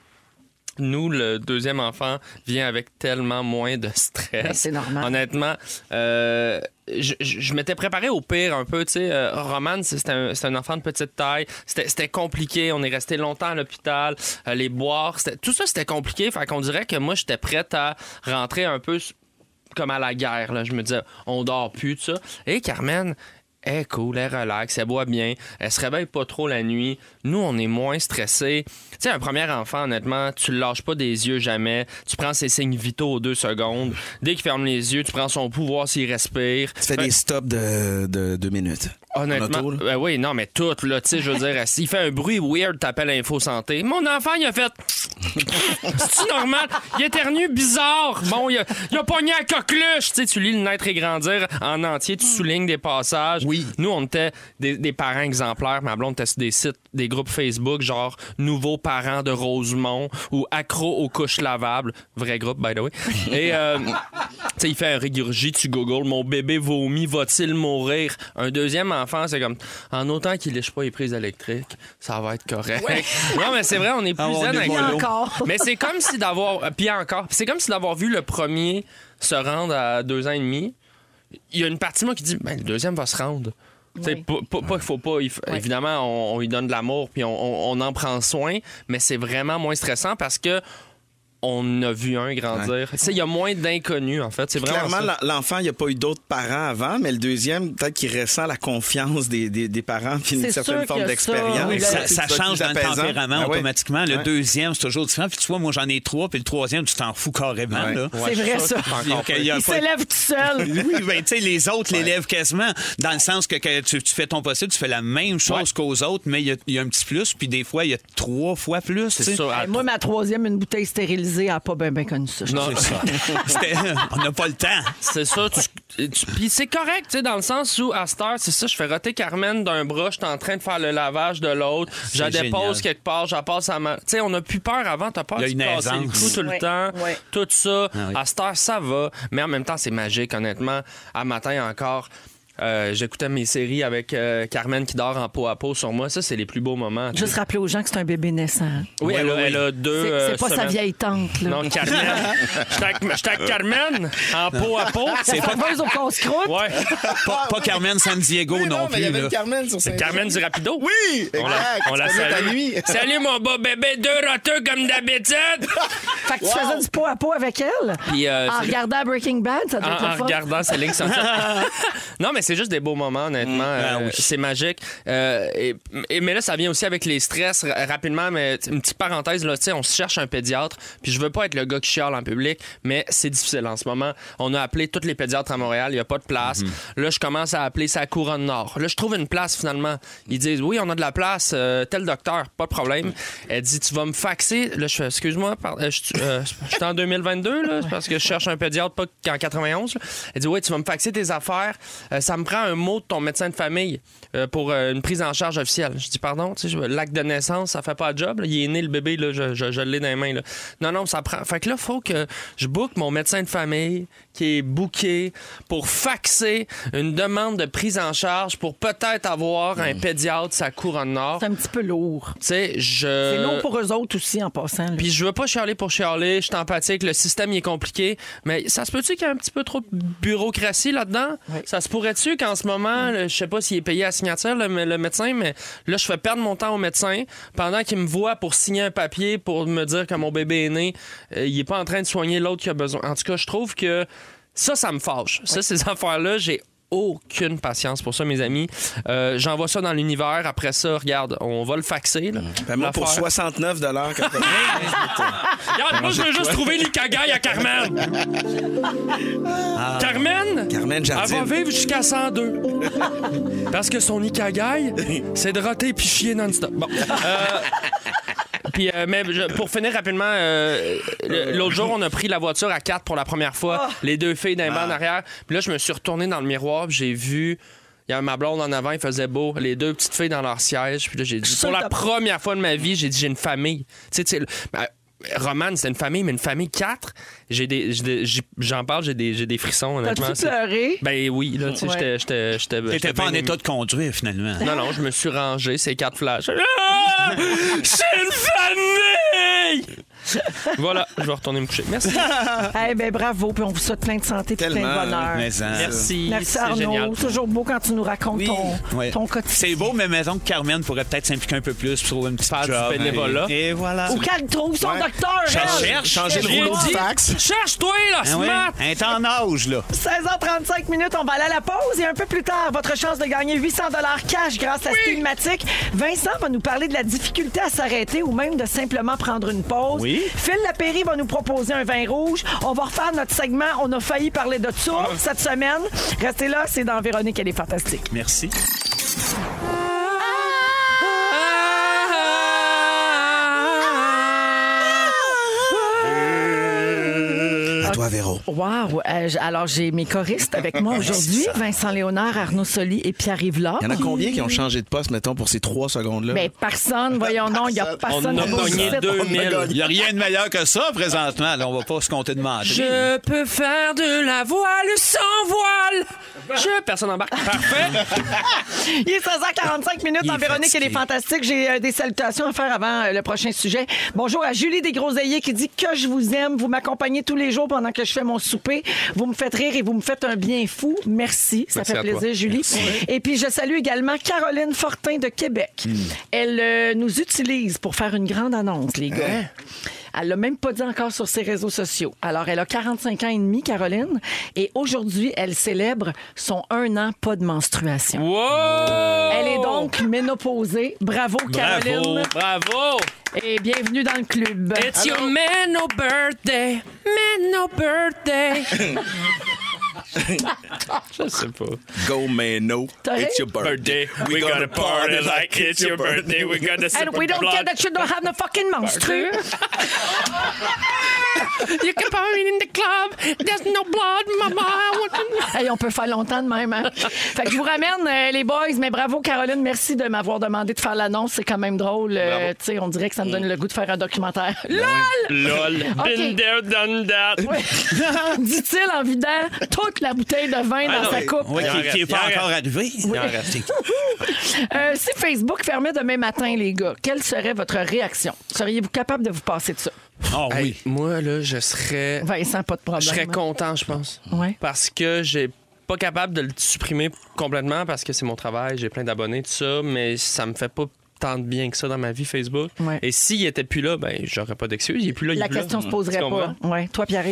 nous, le deuxième enfant vient avec tellement moins de stress. Ben, c'est normal. Honnêtement, euh, je, je- je m'étais préparé au pire un peu. Tu sais, euh, Roman, c'est- c'était un, enfant de petite taille. C'était compliqué. On est resté longtemps à l'hôpital. Euh, les boires, tout ça, c'était compliqué. Fait qu'on dirait que moi, j'étais prête à rentrer un peu comme à la guerre. Là. Je me disais, on dort plus, tout ça. Et Carmen, est cool, elle relaxe, elle boit bien, elle se réveille pas trop la nuit. Nous, on est moins stressés. Tu sais, un premier enfant, honnêtement, tu le lâches pas des yeux jamais. Tu prends ses signes vitaux aux deux secondes. Dès qu'il ferme les yeux, tu prends son pouls, voir s'il respire. Tu fais des stops de, de deux minutes. Honnêtement, En auto, là? ben oui, non, mais tout, là, tu sais, je veux dire, s'il fait un bruit weird, t'appelles Info Santé. Mon enfant, il a fait. C'est normal? Il éternue bizarre. Bon, il a, il a pogné à coqueluche. Tu sais, tu lis le naître et grandir en entier, tu soulignes des passages. Oui. Nous, on était des, des parents exemplaires. Ma blonde était sur des sites, des groupes Facebook, genre Nouveaux parents de Rosemont ou Accro aux couches lavables. Vrai groupe, by the way. Et, euh, tu sais, il fait un régurgie, tu googles Mon bébé vomit, va-t-il mourir? Un deuxième enfant, c'est comme En autant qu'il lèche pas les prises électriques, ça va être correct. Non, mais c'est vrai, on est plus Ah, on zen est avec mollo. Encore. mais c'est comme si d'avoir. euh, Puis encore. C'est comme si d'avoir vu le premier se rendre à deux ans et demi. Il y a une partie de moi qui dit ben, le deuxième va se rendre. Tu sais, Oui. Pas, pas- faut pas. il Oui. Évidemment, on, on lui donne de l'amour puis on, on- on en prend soin, mais c'est vraiment moins stressant parce que on a vu un grandir. Tu sais, Il y a moins d'inconnus, en fait. C'est vraiment. Clairement, l'enfant, il n'y a pas eu d'autres parents avant, mais le deuxième, peut-être qu'il ressent la confiance des, des, des parents puis une certaine forme d'expérience. ça. Oui, Ça, change dans le tempérament Ah ouais. automatiquement. Le Ouais. deuxième, c'est toujours différent. Puis tu vois, moi, j'en ai trois, puis le troisième, tu t'en fous carrément. C'est vrai, ça. Il pas- s'élève tout seul. Oui, ben, tu sais, les autres l'élèvent quasiment, dans le sens que, que tu, tu fais ton possible, tu fais la même chose qu'aux autres, mais il y, y a un petit plus, puis des fois, il y a trois fois plus. C'est ça. Moi, ma troisième, une bouteille stérilisée, n'a pas bien ben connu ça. je Non, dis. C'était- on n'a pas le temps. C'est ça. Tu, tu- Puis c'est correct, tu sais, dans le sens où, à cette heure, c'est ça, je fais roter Carmen d'un bras, je suis en train de faire le lavage de l'autre, je la C'est dépose génial. quelque part, je la passe à ma. Tu sais, on n'a plus peur avant, t'as peur Il y a de une te casser le aisance. cou tout Ouais, le temps, ouais. tout ça. Ah oui. À cette heure, ça va. Mais en même temps, c'est magique, honnêtement. À matin encore. Euh, J'écoutais mes séries avec euh, Carmen qui dort en peau à peau sur moi. Ça, c'est les plus beaux moments. Juste rappeler aux gens que c'est un bébé naissant. Oui, elle, a- elle a deux. C'est euh, pas sa vieille tante, là. Non, Carmen. Avec Carmen en peau à peau. C'est pas au. Ouais. Pas, pas Carmen San Diego Oui, non, mais il y plus. avait là. une Carmen sur C'est Carmen du Rapido. Oui, On la, exact. on la Tu salue. nuit. Salut mon beau bébé, deux roteux comme d'habitude. Fait que tu faisais du pot à pot avec elle? Puis, euh, en regardant Breaking Bad, ça doit En, être en fun. regardant Céline non, mais c'est juste des beaux moments, honnêtement. Ah Euh, oui. C'est magique. Euh, et, et- mais là, ça vient aussi avec les stress ra- rapidement. Mais une petite parenthèse, là, tu sais, on se cherche un pédiatre. Puis je veux pas être le gars qui chiale en public, mais c'est difficile en ce moment. On a appelé tous les pédiatres à Montréal. Il y a pas de place. Là, je commence à appeler sa couronne nord. Là, je trouve une place finalement. Ils disent oui, on a de la place. euh, tel docteur, pas de problème. Elle dit tu vas me faxer. Là, je fais excuse-moi, euh, je euh, suis en 2022 là, c'est parce que je cherche un pédiatre pas qu'en 91. là. Elle dit oui, tu vas me faxer tes affaires. Euh, ça me prend un mot de ton médecin de famille euh, pour euh, une prise en charge officielle. Je dis pardon, tu sais, l'acte de naissance, ça fait pas de job. Il est né le bébé, là, je, l'ai dans les mains. Non, non, ça prend. Fait que là, faut que je book mon médecin de famille qui est booké pour faxer une demande de prise en charge pour peut-être avoir un pédiatre sa couronne nord. C'est un petit peu lourd. Tu sais, je. C'est lourd pour eux autres aussi, en passant. là. Puis je veux pas chialer pour chialer, je suis empathique, le système il est compliqué, mais ça se peut-tu qu'il y ait un petit peu trop de bureaucratie là-dedans? Ça se pourrait-tu qu'en ce moment, le- je sais pas s'il est payé à signature, le, le médecin, mais là, je fais perdre mon temps au médecin pendant qu'il me voit pour signer un papier pour me dire que mon bébé est né, euh, il est pas en train de soigner l'autre qui a besoin. En tout cas, je trouve que ça, ça me fâche. Ça, ces affaires-là, j'ai aucune patience pour ça, mes amis. Euh, J'envoie ça dans l'univers. Après ça, regarde, on va le faxer. là. Ben, moi, pour L'affaire. 69 quand Regarde, moi, je veux juste trouver l'Ikagaï à Carmen. Carmen, Carmen elle va vivre jusqu'à 102. Parce que son Ikagaï, c'est de roter puis chier non-stop. Bon. Euh, Puis, euh, mais je- pour finir rapidement, euh, le- l'autre jour, on a pris la voiture à quatre pour la première fois, les deux filles d'un banc en arrière. Puis là, je me suis retourné dans le miroir, puis j'ai vu. Il y avait ma blonde en avant, il faisait beau. Les deux petites filles dans leur siège. Puis là, j'ai dit, pour la première fois de ma vie, j'ai dit, j'ai une famille. Tu sais, tu sais, ben, Romane, c'est une famille, mais une famille quatre. J'ai des, j'en parle, j'ai des, j'ai des frissons, honnêtement. T'as-tu C'est- pleuré? Ben oui, là, tu sais, Ouais. j'étais- j'étais. T'étais pas en état de conduire, finalement. Non, non, je me suis rangé, ces quatre flashs. Ah! C'est une famille! voilà, je vais retourner me coucher. Merci. Eh ben bravo, puis on vous souhaite plein de santé et plein de Tellement, bonheur. Mais Merci. Merci c'est Arnaud. génial. Toujours beau quand tu nous racontes Oui. ton, Ouais. ton quotidien. C'est beau, mais mettons que Carmen pourrait peut-être s'impliquer un peu plus pour trouver une petite Faire du job. bénévolat. Et, et voilà. Ou qu'elle trouve son Ouais. docteur, Je elle. cherche. Changer le J'ai rouleau dit- de fax. Cherche-toi, là, Ah oui, smart! un temps en âge, là. 16h35 minutes, on va aller à la pause et un peu plus tard, votre chance de gagner 800 dollars cash grâce à Stilmatic. Vincent va nous parler de la difficulté à s'arrêter ou même de simplement prendre une pause. Oui. Phil Lapéry va nous proposer un vin rouge. On va refaire notre segment. On a failli parler de ça cette semaine. Restez là, c'est dans Véronique, elle est fantastique. Merci. Toi, Véro. Wow! Euh, j- alors, j'ai mes choristes avec moi aujourd'hui. Vincent Léonard, Arnaud Soli et Pierre-Yves Lard. Il y en a combien qui ont changé de poste, mettons, pour ces trois secondes-là? Ben, personne, voyons non, il n'y a On personne On a gagné ici. 2000. Il n'y a rien de meilleur que ça, présentement. Là, on va pas se compter de mentir. Je peux faire de la voile sans voile. Je... Personne embarque. Parfait. Il est 16h45 minutes dans Véronique, elle est fatigué. fantastique. J'ai euh, des salutations à faire avant euh, le prochain sujet. Bonjour à Julie Desgroseilliers qui dit que je vous aime. Vous m'accompagnez tous les jours pendant que je fais mon souper. Vous me faites rire et vous me faites un bien fou. Merci. Ça Merci fait toi. plaisir, Julie. Et puis, je salue également Caroline Fortin de Québec. Hmm. Elle euh, nous utilise pour faire une grande annonce, les gars. Hein? Elle l'a même pas dit encore sur ses réseaux sociaux. Alors, elle a 45 ans et demi, Caroline, et aujourd'hui, elle célèbre son un an pas de menstruation. Wow! Elle est donc ménopausée. Bravo, Bravo, Caroline. bravo. Et bienvenue dans le club. It's your man no birthday, man no birthday. Je sais pas. Go, man, no. T'as It's your birthday. We gonna party like it's your birthday. We gonna And we don't care that you don't have no fucking menstru. You can party in the club. There's no blood, mama. Hey, on peut faire longtemps de même. Hein? Fait que je vous ramène, euh, les boys. Mais bravo, Caroline. Merci de m'avoir demandé de faire l'annonce. C'est quand même drôle. Euh, tu sais, on dirait que ça me donne le goût de faire un documentaire. LOL! Lol. OK. Been there, done that. Oui. Dit-il en vidant toute la bouteille de vin Ah dans non, sa coupe. Oui, qui- qui n'est il pas en encore arrivé. Il en reste. Euh, si Facebook fermait demain matin, les gars, quelle serait votre réaction? Seriez-vous capable de vous passer de ça? Ah Hey, oui. moi, là, je serais. Vincent, pas de Je problème. serais hein? content, je pense. Ouais. Parce que j'ai pas capable de le supprimer complètement parce que c'est mon travail, j'ai plein d'abonnés, tout ça, mais ça me fait pas tant de bien que ça dans ma vie Facebook. Ouais. Et s'il était plus là, ben j'aurais pas d'excuses. Il est plus là, il La est plus là. question se poserait Tu comprends? pas. Ouais. Toi, Pierre?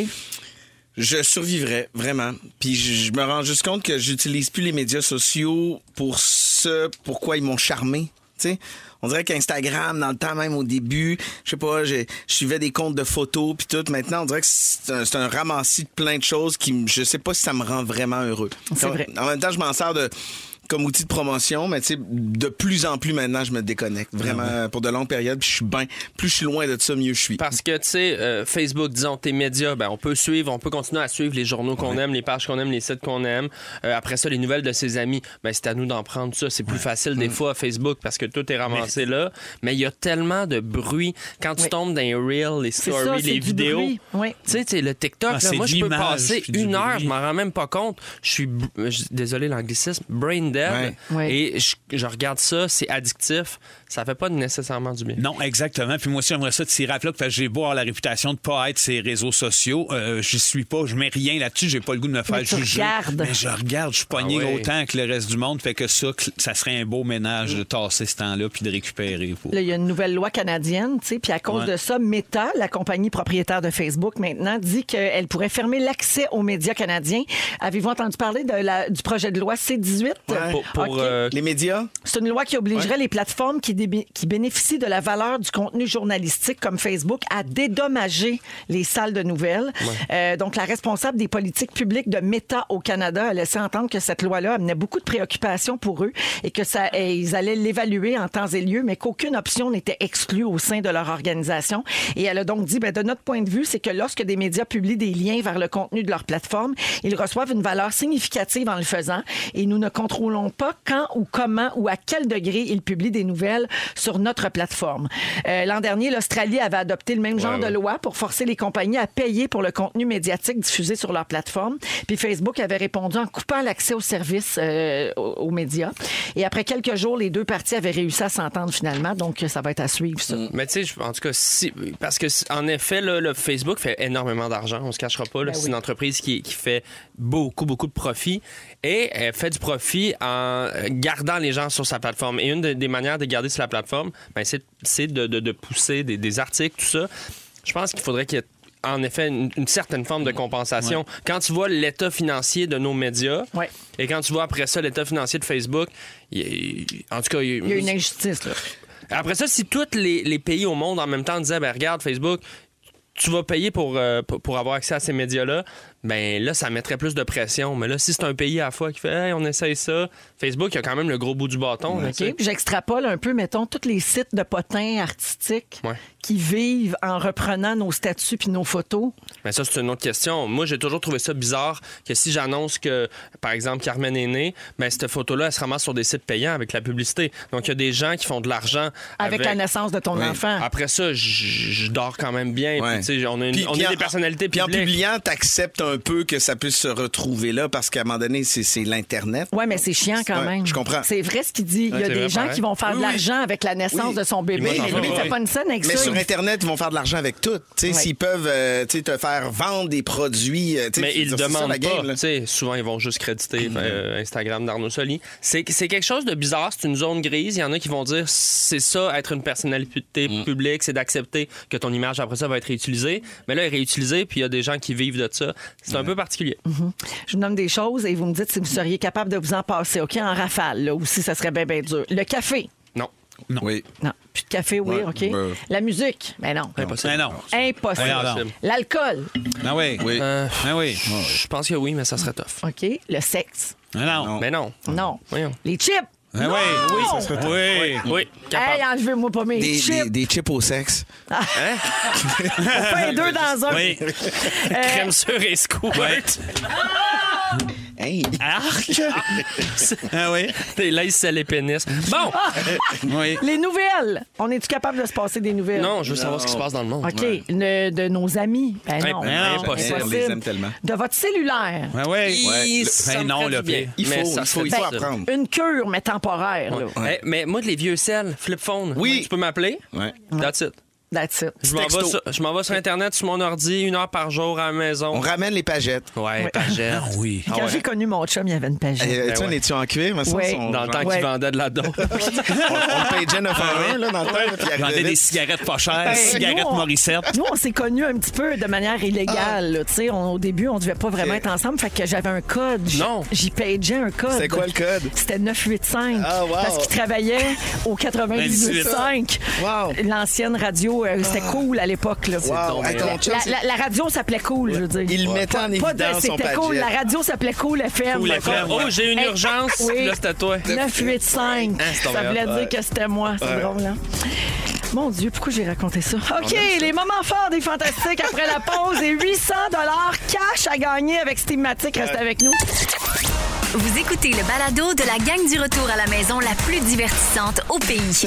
Je survivrais, vraiment. Puis je, je me rends juste compte que j'utilise plus les médias sociaux pour ce pourquoi ils m'ont charmé. Tu sais, on dirait qu'Instagram, dans le temps même au début, je sais pas, je suivais des comptes de photos puis tout. Maintenant, on dirait que c'est un, un ramassis de plein de choses qui, je sais pas si ça me rend vraiment heureux. C'est vrai. En même temps, je m'en sers de comme outil de promotion, mais tu sais, de plus en plus maintenant, je me déconnecte vraiment pour de longues périodes. Puis je suis bien, plus je suis loin de ça, mieux je suis. Parce que, tu sais, euh, Facebook, disons, tes médias, ben, on peut suivre, on peut continuer à suivre les journaux qu'on aime, les pages qu'on aime, les sites qu'on aime. Euh, après ça, les nouvelles de ses amis, ben, c'est à nous d'en prendre ça. C'est plus facile Mm. des fois à Facebook parce que tout est ramassé là. Mais il y a tellement de bruit. Quand tu tombes dans les reels, les stories, ça, les vidéos. Tu sais, tu sais, le TikTok, Ah, là, c'est moi, je peux passer une heure, bruit. je m'en rends même pas compte. Je suis, désolé l'anglicisme, brain dead. Ouais. Et je, je regarde ça, c'est addictif. Ça fait pas nécessairement du bien. Non, exactement. Puis moi aussi, j'aimerais ça tirer à plat parce que j'ai beau avoir la réputation de pas être ces réseaux sociaux. Euh, J'y suis pas, je mets rien là-dessus. J'ai pas le goût de me faire Mais tu juger. regardes. Mais je regarde, je suis pogné Ah autant que le reste du monde. Fait que ça, ça serait un beau ménage de tasser ce temps-là puis de récupérer. pour- Là, il y a une nouvelle loi canadienne, tu sais, puis à cause Ouais. de ça, Meta, la compagnie propriétaire de Facebook maintenant, dit qu'elle pourrait fermer l'accès aux médias canadiens. Avez-vous entendu parler de la- du projet de loi C-18? Pour, euh, Les médias, C'est une loi qui obligerait les plateformes qui, dé- qui bénéficient de la valeur du contenu journalistique comme Facebook à dédommager les salles de nouvelles. Euh, donc, la responsable des politiques publiques de Meta au Canada a laissé entendre que cette loi-là amenait beaucoup de préoccupations pour eux et que ça, et ils allaient l'évaluer en temps et lieu, mais qu'aucune option n'était exclue au sein de leur organisation. Et elle a donc dit, ben, de notre point de vue, c'est que lorsque des médias publient des liens vers le contenu de leur plateforme, ils reçoivent une valeur significative en le faisant et nous ne contrôlons pas quand ou comment ou à quel degré ils publient des nouvelles sur notre plateforme. Euh, L'an dernier, l'Australie avait adopté le même genre de loi pour forcer les compagnies à payer pour le contenu médiatique diffusé sur leur plateforme. Puis Facebook avait répondu en coupant l'accès aux services euh, aux, médias. Et après quelques jours, les deux parties avaient réussi à s'entendre finalement. Donc, ça va être à suivre, ça. Mais tu sais, en tout cas, si, parce que en effet, là, le Facebook fait énormément d'argent, on se cachera pas. Ben c'est une entreprise qui, qui fait beaucoup, beaucoup de profit et elle fait du profit en gardant les gens sur sa plateforme. Et une de- des manières de garder sur la plateforme, ben, c'est de, de- de pousser des, des articles, tout ça. Je pense qu'il faudrait qu'il y ait en effet une, une certaine forme de compensation. Quand tu vois l'état financier de nos médias Ouais. et quand tu vois après ça l'état financier de Facebook, il y a- en tout cas, Il y a une injustice, là. après ça, si tous les, les pays au monde en même temps disaient, ben regarde, Facebook, tu vas payer pour, euh, pour avoir accès à ces médias-là, ben là, ça mettrait plus de pression. Mais là, si c'est un pays à la fois qui fait, hey, on essaye ça, Facebook, il a quand même le gros bout du bâton. là. OK. Puis J'extrapole un peu, mettons, tous les sites de potins artistiques Ouais. qui vivent en reprenant nos statuts puis nos photos. Mais ça, c'est une autre question. Moi, j'ai toujours trouvé ça bizarre que si j'annonce que, par exemple, Carmen est née, ben, cette photo-là, elle se ramasse sur des sites payants avec la publicité. Donc, il y a des gens qui font de l'argent Avec, avec, la naissance de ton Oui. enfant. Après ça, je- dors quand même bien. Ouais. Puis, tu sais, on, a une- Puis- on puis est en- des personnalités Puis en publiant, t'acceptes un peu que ça puisse se retrouver là parce qu'à un moment donné, c'est c'est l'Internet. Oui, mais c'est chiant quand Ouais, même. je comprends. C'est vrai ce qu'il dit. Il y a des vrai, gens pareil. qui vont faire Oui, de oui. l'argent avec la naissance Oui. de son bébé. Mais- Mais lui, il oui. fait pas une scène avec Mais ça. sur Internet, ils vont faire de l'argent avec tout. Tu sais, Ouais. S'ils peuvent euh, tu sais, te faire vendre des produits. euh, tu sais, Mais ils ça, demandent la game, pas. là. Tu sais, souvent, ils vont juste créditer euh, Instagram d'Arnaud Soli. C'est c'est quelque chose de bizarre. C'est une zone grise. Il y en a qui vont dire c'est ça, être une personnalité Mm. publique, c'est d'accepter que ton image, après ça, va être réutilisée. Mais là, elle est réutilisée, puis il y a des gens qui vivent de ça. C'est un peu particulier. Je vous nomme des choses et vous me dites si vous seriez capable de vous en passer, OK, en rafale, là, ou si ça serait bien, bien dur. Le café. Non. Oui. Non. Plus de café, oui, Ouais, OK. ben- La musique. Mais non. Impossible. Mais non. Impossible. L'alcool. Ah oui. Oui. Euh, Ah oui. Je pense que oui, mais ça serait tough. OK. Le sexe. Non. Non. Mais non. Non. Voyons. Les chips. Ah Non! oui. Oui, ça serait Oui. Oui, capable. Hey, enlevez-moi pas mes Des, chips. des, des chips au sexe. Pas les deux dans un. Oui. Euh, Crème sur et scoop. Hey. Arc! ah oui? T'es là, il sait les pénis. Bon! Oui. Les nouvelles. On est-tu capable de se passer des nouvelles? Non, je veux savoir ce qui se passe dans le monde. OK. De nos amis. Ben non. ben, non, impossible. On les aime tellement. De votre cellulaire. Ben Le- ça ben me non, ferait le du bien. pire. Il faut, Mais ça il faut, il faut apprendre. Une cure, mais temporaire. là. Hey, mais moi, de les vieux cell, flip phone, Oui. tu peux m'appeler? Ouais. That's it. That's it. Je m'en vais, sur, je m'en vais sur Internet, sur mon ordi, une heure par jour à la maison. On ramène les pagettes. Ouais, pagette. Ah oui. Quand j'ai connu mon chum, il y avait une page. Euh, Ben tu sais, on ouais. est-tu en cuir? Mais ça, Ouais. on- Dans le temps Ouais. qu'ils vendaient de la dope. on, on pageait 9 là, dans le temps. puis il arrivait des cigarettes pas chères, Ben, cigarettes nous, on- Morissette. Nous, on s'est connus un petit peu de manière illégale. là. Tu sais, on- au début, on devait pas vraiment être ensemble. Fait que j'avais un code. Non. J'y pageais un code. C'était quoi le code? C'était 985. Ah, wow. Parce qu'il travaillait au 98.5. Wow. L'ancienne radio, euh, c'était cool à l'époque. là. Wow. Hey, ton La, chum, c'est- la- la radio s'appelait cool, je veux dire. Il mettait en Pas de- évidence, son C'était cool. La radio s'appelait Cool FM. Cool FM, Oh, j'ai une Hey, urgence. oui. Là, c'était toi. 985. Hein, c'est ça tombé voulait hot. dire que c'était moi. C'est drôle, hein? Mon Dieu, pourquoi j'ai raconté ça? OK, les moments forts des Fantastiques après la pause et 800 cash à gagner avec Steamatic. Reste avec nous. Vous écoutez le balado de la gang du retour à la maison la plus divertissante au pays.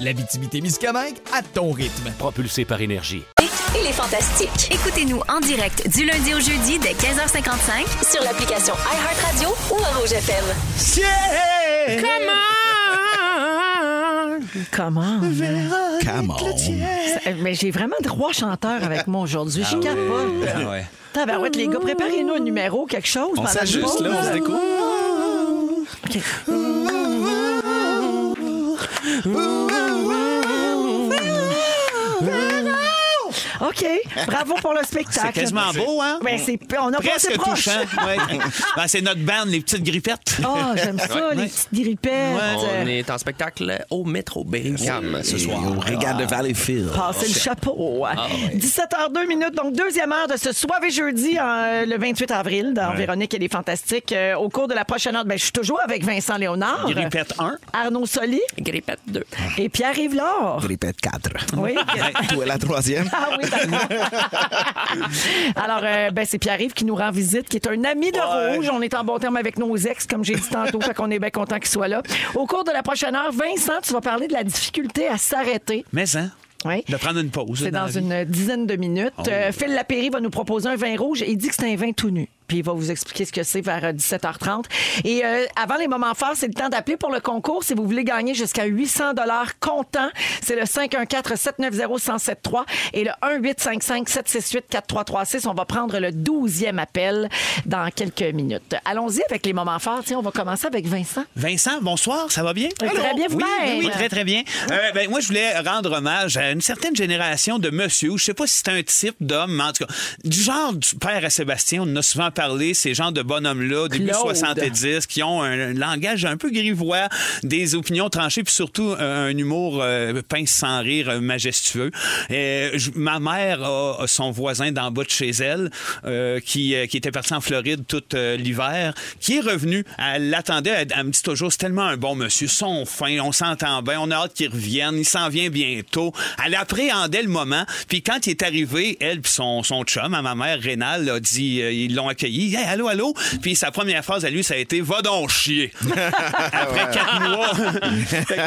L'Abitibi-Témiscamingue à ton rythme. Propulsé par énergie. Et les fantastiques. Écoutez-nous en direct du lundi au jeudi dès 15h55 Sur l'application iHeartRadio ou à Rouge FM. Comment? Come on. Mais j'ai vraiment trois chanteurs avec moi aujourd'hui. Je capote. Ah ouais. Tabarouette, les gars, préparez-nous un numéro, quelque chose. On la s'ajuste, là, on se découvre. OK. ooh, ooh, ooh. OK. Bravo pour le spectacle. C'est quasiment beau, hein? Ben, c'est, on a pas Presque touchant. Ouais. Ben, c'est notre bande, les petites grippettes. Oh, j'aime ça, les petites grippettes. On est en spectacle au métro Berry-UQAM ce soir. Au Regarde de Valleyfield. Passer le chapeau. Ah, 17h02 minutes, donc deuxième heure de ce soirée jeudi en, euh, le 28 avril dans Véronique et les Fantastiques. Euh, au cours de la prochaine heure, ben, je suis toujours avec Vincent Léonard, Grippette 1. Arnaud Soli Grippette 2. et Pierre-Yves Laure. Répète 4. Oui. Toi, la troisième? Ah oui. Alors, euh, ben, c'est Pierre-Yves qui nous rend visite, qui est un ami de Rouge. On est en bon terme avec nos ex, comme j'ai dit tantôt, fait qu'on est bien content qu'il soit là. Au cours de la prochaine heure, Vincent, tu vas parler de la difficulté à s'arrêter. Mais, hein? Oui. De prendre une pause. C'est dans une dizaine de minutes. Euh, Phil Lapéry va nous proposer un vin rouge et il dit que c'est un vin tout nu. Puis il va vous expliquer ce que c'est vers euh, 17h30. Et euh, avant les moments forts, c'est le temps d'appeler pour le concours. Si vous voulez gagner jusqu'à 800 dollars comptant, c'est le 514-790-1073 et le 1-855-768-4336. On va prendre le 12e appel dans quelques minutes. Allons-y avec les moments forts. Tiens, on va commencer avec Vincent. Vincent, bonsoir, ça va bien? Oui, très bien, oui, vous-même. oui, oui, très, très bien. Euh, ben, moi, je voulais rendre hommage à une certaine génération de monsieur, je sais pas si c'est un type d'homme, mais en tout cas, du genre du père à Sébastien, on en a souvent parlé, ces genres de bonhommes-là, début Claude. 70, qui ont un, un langage un peu grivois, des opinions tranchées, puis surtout euh, un humour euh, pince sans rire, euh, majestueux. Je- ma mère a, a son voisin d'en bas de chez elle, euh, qui, qui était parti en Floride tout l'hiver, qui est revenu. Elle l'attendait, elle, elle me dit toujours, c'est tellement un bon monsieur, son fin, on s'entend bien, on a hâte qu'il revienne, il s'en vient bientôt. Elle appréhendait le moment, puis quand il est arrivé, elle puis son, son chum, à ma mère, Rénal, a dit, ils l'ont accueilli, hey, allô, allô, puis sa première phrase à lui, ça a été, va donc chier. Après quatre mois.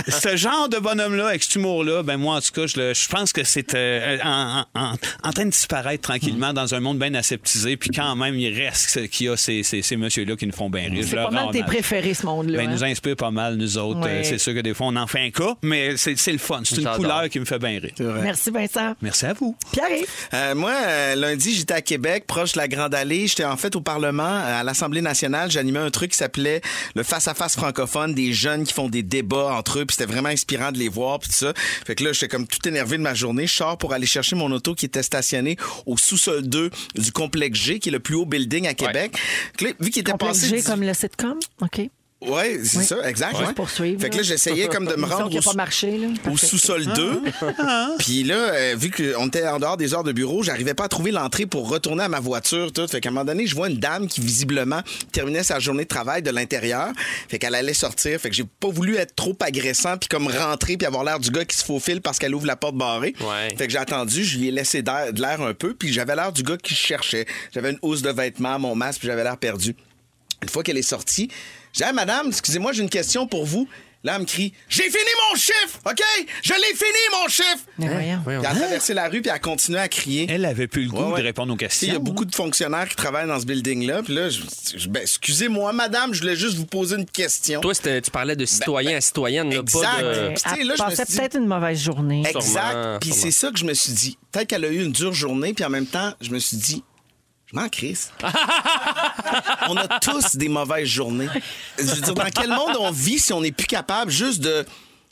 Ce genre de bonhomme-là, avec cet humour-là, ben moi, en tout cas, je, le- je pense que c'est euh, en, en- en train de disparaître tranquillement dans un monde bien aseptisé, puis quand même, il reste qu'il y a ces, ces, ces messieurs-là qui nous font bien rire. C'est pas mal tes préférés, ce monde-là. Ben, hein? nous inspire pas mal, nous autres. Ouais. Euh, c'est sûr que des fois, on en fait un cas, mais c'est c'est le fun. C'est une couleur qui me fait bien rire. Merci, Vincent. Merci à vous. Pierre, Euh, moi, euh, lundi, j'étais à Québec, proche de la Grande Allée. J'étais en fait au Parlement, euh, à l'Assemblée nationale. J'animais un truc qui s'appelait le face-à-face francophone, des jeunes qui font des débats entre eux. Puis c'était vraiment inspirant de les voir, puis tout ça. Fait que là, j'étais comme tout énervé de ma journée. Je sors pour aller chercher mon auto qui était stationné au sous-sol 2 du complexe G, qui est le plus haut building à Québec. Là, vu qu'il était complexe passé... G comme le sitcom? OK. Ouais, c'est ça, exact. Juste ouais. poursuivre, Fait que là. j'essayais comme de me rendre qui au, a pas marché, là. au Parfait. sous-sol 2. Puis là, euh, vu qu'on était en dehors des heures de bureau, j'arrivais pas à trouver l'entrée pour retourner à ma voiture. Tout. Fait qu'à un moment donné, je vois une dame qui visiblement terminait sa journée de travail de l'intérieur. Fait qu'elle allait sortir. Fait que j'ai pas voulu être trop agressant puis comme rentrer puis avoir l'air du gars qui se faufile parce qu'elle ouvre la porte barrée. Ouais. Fait que j'ai attendu, je lui ai laissé de l'air un peu puis j'avais l'air du gars qui cherchait. J'avais une housse de vêtements, mon masque puis j'avais l'air perdu. Une fois qu'elle est sortie, j'ai dit, Hey, madame, excusez-moi, j'ai une question pour vous. Là, elle me crie J'ai fini mon chiffre, OK? Je l'ai fini, mon chiffre! Mais voyons. Voyons. Puis elle a traversé la rue puis elle a continué à crier. Elle avait plus le goût Ouais, ouais. de répondre aux questions. Il y a beaucoup de fonctionnaires qui travaillent dans ce building-là. Puis là, je, je- ben, excusez-moi, madame, je voulais juste vous poser une question. Toi, c'était- tu parlais de citoyen ben, à citoyenne, là, exact. pas de. Elle là, je me passait suis dit- peut-être une mauvaise journée. Exact. Sûrement, Puis sûrement. c'est ça que je me suis dit. Peut-être qu'elle a eu une dure journée, puis en même temps, je me suis dit, m'en crisse. on a tous des mauvaises journées. Dans quel monde on vit si on n'est plus capable juste de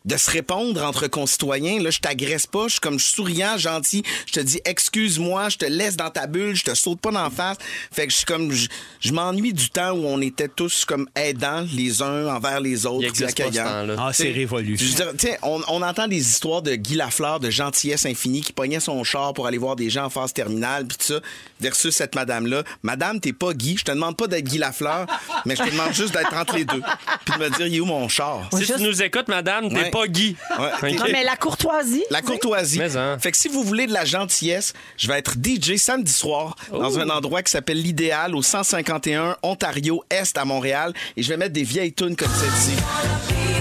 de se répondre entre concitoyens. Là, je t'agresse pas, je suis comme souriant, gentil. Je te dis excuse-moi, je te laisse dans ta bulle, je te saute pas d'en face. Fait que je suis comme, je, je m'ennuie du temps où on était tous comme aidants les uns envers les autres, Il ce accueillants. Ah, c'est révolu. je veux dire, on, on entend des histoires de Guy Lafleur de gentillesse infinie qui pognait son char pour aller voir des gens en phase terminale, puis tout ça, versus cette madame-là. Madame, t'es pas Guy. Je te demande pas d'être Guy Lafleur, mais je te demande juste d'être entre les deux. Puis de me dire, il est où mon char? Si juste- tu nous écoutes, madame, t'es Ouais. Pas Guy. Ouais. Non, mais la courtoisie. La courtoisie. Mais hein. Fait que si vous voulez de la gentillesse, je vais être DJ samedi soir dans un endroit qui s'appelle l'Idéal au 151 Ontario Est à Montréal et je vais mettre des vieilles tunes comme celle-ci.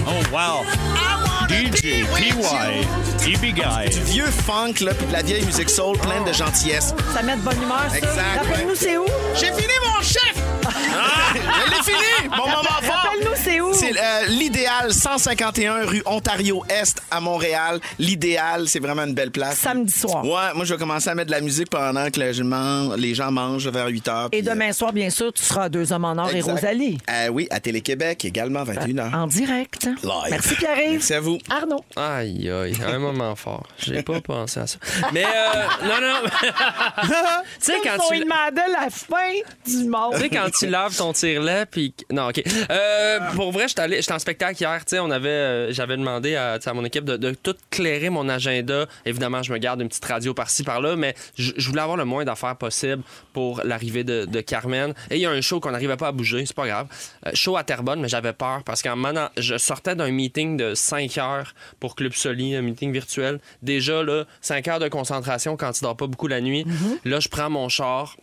Oh, wow. DJ, PY, EB Guy. Du vieux funk là puis de la vieille musique soul pleine de gentillesse. Ça met de bonne humeur, ça. Exact, Rappelle-nous, c'est où? J'ai fini mon chef! Je l'ai fini! Mon moment fort! Rappelle-nous, c'est où? C'est euh, l'idéal 151 rue Ontario Est à Montréal. L'idéal, c'est vraiment une belle place. Samedi soir. Ouais, moi je vais commencer à mettre de la musique pendant que le- je mange- les gens mangent vers 8 heures. Et euh, demain soir, bien sûr, tu seras à Deux Hommes en Or et. Rosalie. Euh, oui, à Télé-Québec également, 21h. En direct. Live. Merci, Pierre-Yves. Merci à vous. Arnaud. Aïe, aïe, un moment fort. J'ai pas pensé à ça. Mais, euh, non, non. tu sais, quand tu. demandait la fin du monde. Tu sais, quand tu laves ton puis. Non, OK. Euh, pour vrai, j'étais allé- j'étais en spectacle hier. Tu sais, on avait, euh, j'avais demandé à, à mon équipe de, de tout clairer mon agenda. Évidemment, je me garde une petite radio par-ci, par-là, mais je voulais avoir le moins d'affaires possible pour l'arrivée de, de Carmen. Et il y a un show qu'on n'arrivait pas à bouger, c'est pas grave. Euh, show à Terrebonne, mais j'avais peur parce qu'en moment, je sortais d'un meeting de 5 heures pour Club Soli, un meeting virtuel. Déjà, là, 5 heures de concentration quand tu dors pas beaucoup la nuit. Là, je prends mon char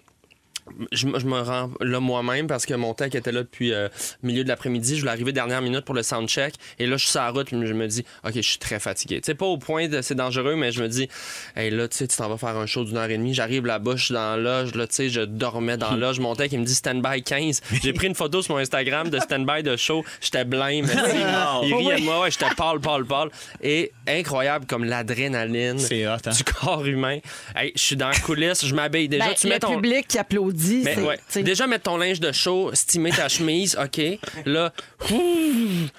je, me- je me rends là moi-même parce que mon tech était là depuis euh, milieu de l'après-midi. Je voulais arriver dernière minute pour le soundcheck. Et là, je suis sur la route je me dis, OK, je suis très fatigué. Tu sais, pas au point de c'est dangereux, mais je me dis, hey, là, tu sais, tu t'en vas faire un show d'une heure et demie. J'arrive là-bas, je suis dans la loge. Là, tu sais, je dormais dans la loge. Mon tech, il me dit stand-by 15. J'ai pris une photo sur mon Instagram de stand-by de show. J'étais blême. Il riait de moi. Ouais, j'étais pâle, pâle, pâle. Et incroyable comme l'adrénaline hein? du corps humain. Hey, je suis dans la coulisse, je m'habille. Déjà, Ben, tu le mets ton... public qui applaudit. Mais ouais. Déjà, mettre ton linge de show, stimer ta chemise, OK? Là,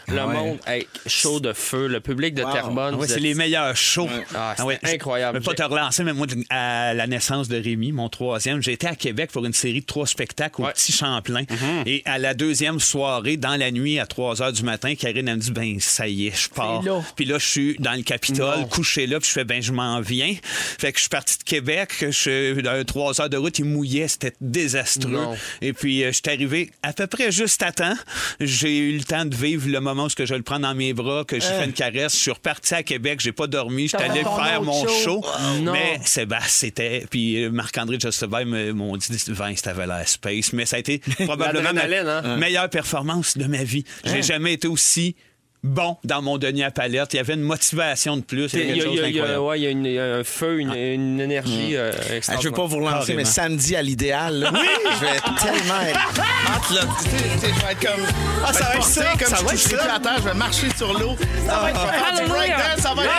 le monde, hey, chaud de feu, le public de Wow. Terrebonne. Ah ouais, c'est êtes- les meilleurs shows. Ah, je- incroyable. Je veux pas te relancer, mais moi, à la naissance de Rémi, mon troisième, j'ai été à Québec pour une série de trois spectacles au. Petit Champlain. Et à la deuxième soirée, dans la nuit, à 3 heures du matin, Karine elle me dit, ben, ça y est, je pars. Puis là, je suis dans le Capitole, Non. couché là, puis je fais, ben, je m'en viens. Fait que je suis parti de Québec, je suis dans 3 heures de route, il mouillait, c'était désastreux. Non. Et puis, euh, je suis arrivé à peu près juste à temps. J'ai eu le temps de vivre le moment où je le prends dans mes bras, que j'ai fait une caresse. Je suis reparti à Québec, j'ai pas dormi, j'étais allé faire mon show. show. non. Mais Sébastien, c'était. Puis euh, Marc-André Justebay m'ont dit Vince, t'avais l'air space. Mais ça a été probablement ma hein? meilleure performance de ma vie. J'ai jamais été aussi bon dans mon denier à palette. Il y avait une motivation de plus. Il y a, quelque il y y ouais, il y a un feu, une, une énergie euh, Ah, je veux extraordinaire. pas vous relancer, Carrément. mais samedi à l'idéal, là, je vais tellement être je vais être comme. Ah, ça va être ça, comme ça je va être ça. à terre, je vais marcher sur l'eau. Ça va être faire du breakdance, ça va être